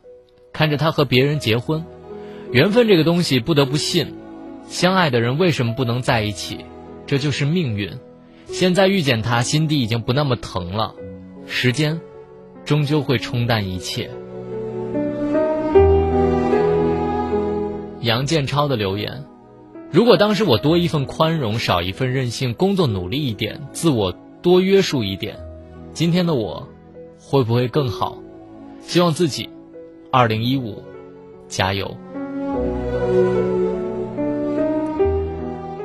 A: 看着他和别人结婚。缘分这个东西，不得不信。相爱的人为什么不能在一起？这就是命运。现在遇见他，心底已经不那么疼了。时间，终究会冲淡一切。杨建超的留言：如果当时我多一份宽容，少一份任性，工作努力一点，自我多约束一点，今天的我，会不会更好？希望自己，二零一五，加油。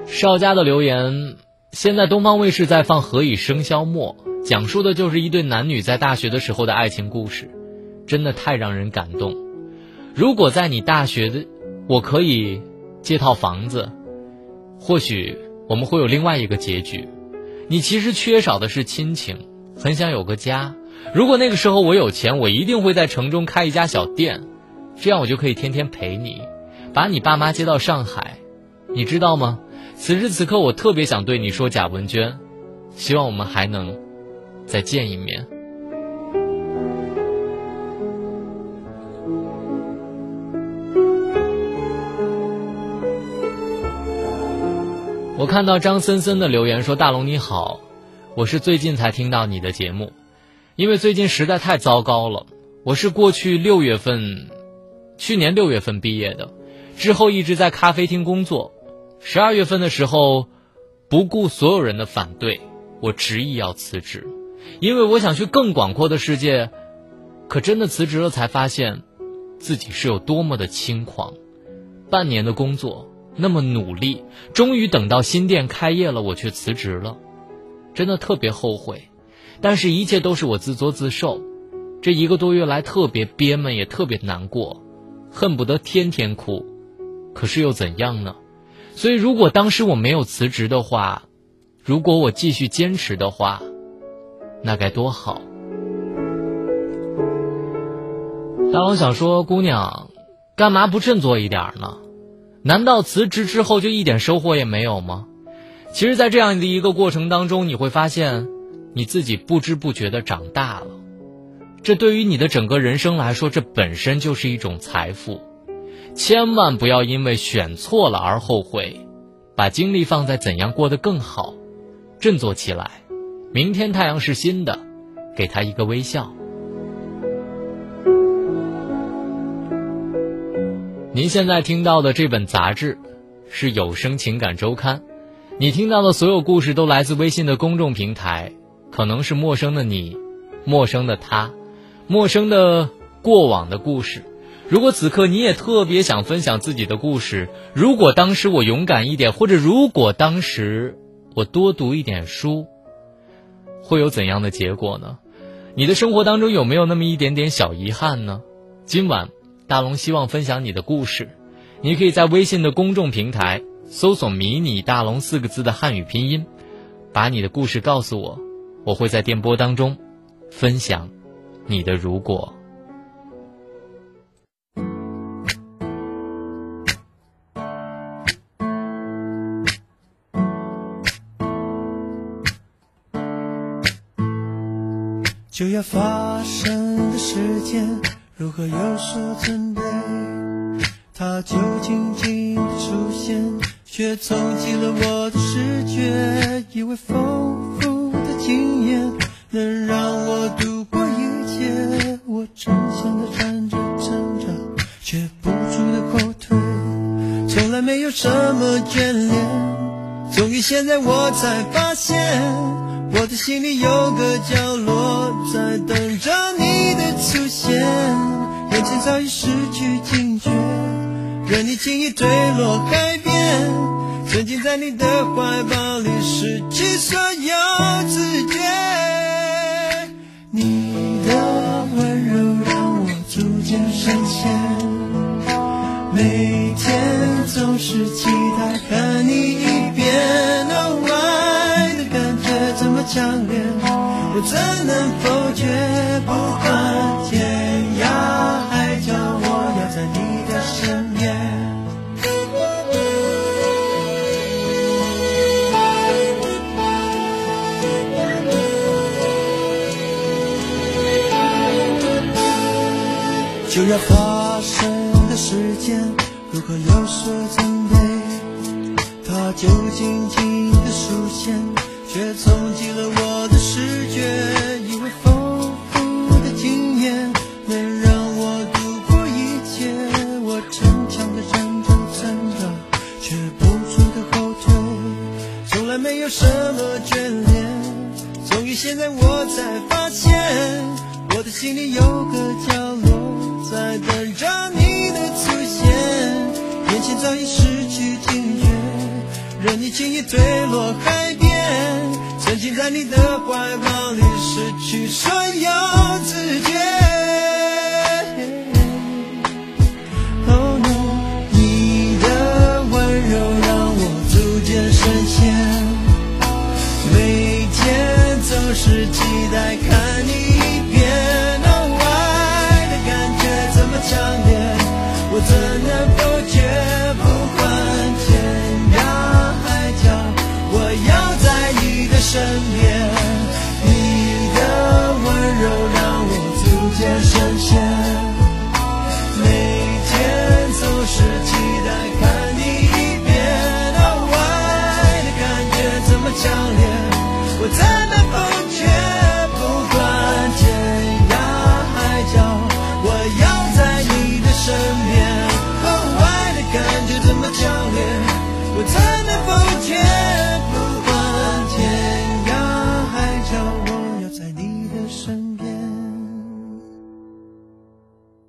A: 邵佳的留言：现在东方卫视在放《何以笙箫默》，讲述的就是一对男女在大学的时候的爱情故事，真的太让人感动。如果在你大学的，我可以借套房子，或许我们会有另外一个结局。你其实缺少的是亲情，很想有个家。如果那个时候我有钱，我一定会在城中开一家小店，这样我就可以天天陪你，把你爸妈接到上海，你知道吗？此时此刻，我特别想对你说，贾文娟，希望我们还能再见一面。我看到张森森的留言说：“大龙你好，我是最近才听到你的节目，因为最近实在太糟糕了。我是过去六月份，去年六月份毕业的，之后一直在咖啡厅工作。十二月份的时候，不顾所有人的反对，我执意要辞职，因为我想去更广阔的世界。可真的辞职了，才发现自己是有多么的轻狂。半年的工作。”那么努力，终于等到新店开业了，我却辞职了，真的特别后悔。但是，一切都是我自作自受。这一个多月来，特别憋闷，也特别难过，恨不得天天哭。可是又怎样呢？所以，如果当时我没有辞职的话，如果我继续坚持的话，那该多好。大王想说，姑娘，干嘛不振作一点呢？难道辞职之后就一点收获也没有吗？其实，在这样的一个过程当中，你会发现，你自己不知不觉的长大了。这对于你的整个人生来说，这本身就是一种财富。千万不要因为选错了而后悔，把精力放在怎样过得更好，振作起来。明天太阳是新的，给他一个微笑。您现在听到的这本杂志是有声情感周刊，你听到的所有故事都来自微信的公众平台，可能是陌生的你，陌生的他，陌生的过往的故事。如果此刻你也特别想分享自己的故事，如果当时我勇敢一点，或者如果当时我多读一点书，会有怎样的结果呢？你的生活当中有没有那么一点点小遗憾呢？今晚。大龙希望分享你的故事，你可以在微信的公众平台搜索“迷你大龙”四个字的汉语拼音，把你的故事告诉我，我会在电波当中分享你的如果。
B: 就要发生的时间。如何有所准备？它就静静的出现，却冲击了我的视觉。以为丰富的经验能让我度过一切，我正向的站着站着，却不住的后退。从来没有什么眷恋，终于现在我才发现，我的心里有个角落在等着你的出现。眼前早已失去警觉，任你轻易坠落海边，沉浸在你的怀抱里，失去所有知觉。你的温柔让我逐渐深陷，每天总是期待看你一遍。哦，爱的感觉这么强烈，我怎能否决？不管天涯海角，我要在你的身边。就要发生的时间，如何有所准备？它就静静的出现，却冲心里有个角落。在等着你的出现，眼前早已失去警觉，任你轻易坠落海边，沉浸在你的怀抱里，失去所有知觉。Oh no，你的温柔让我逐渐深陷，每天总是期待看管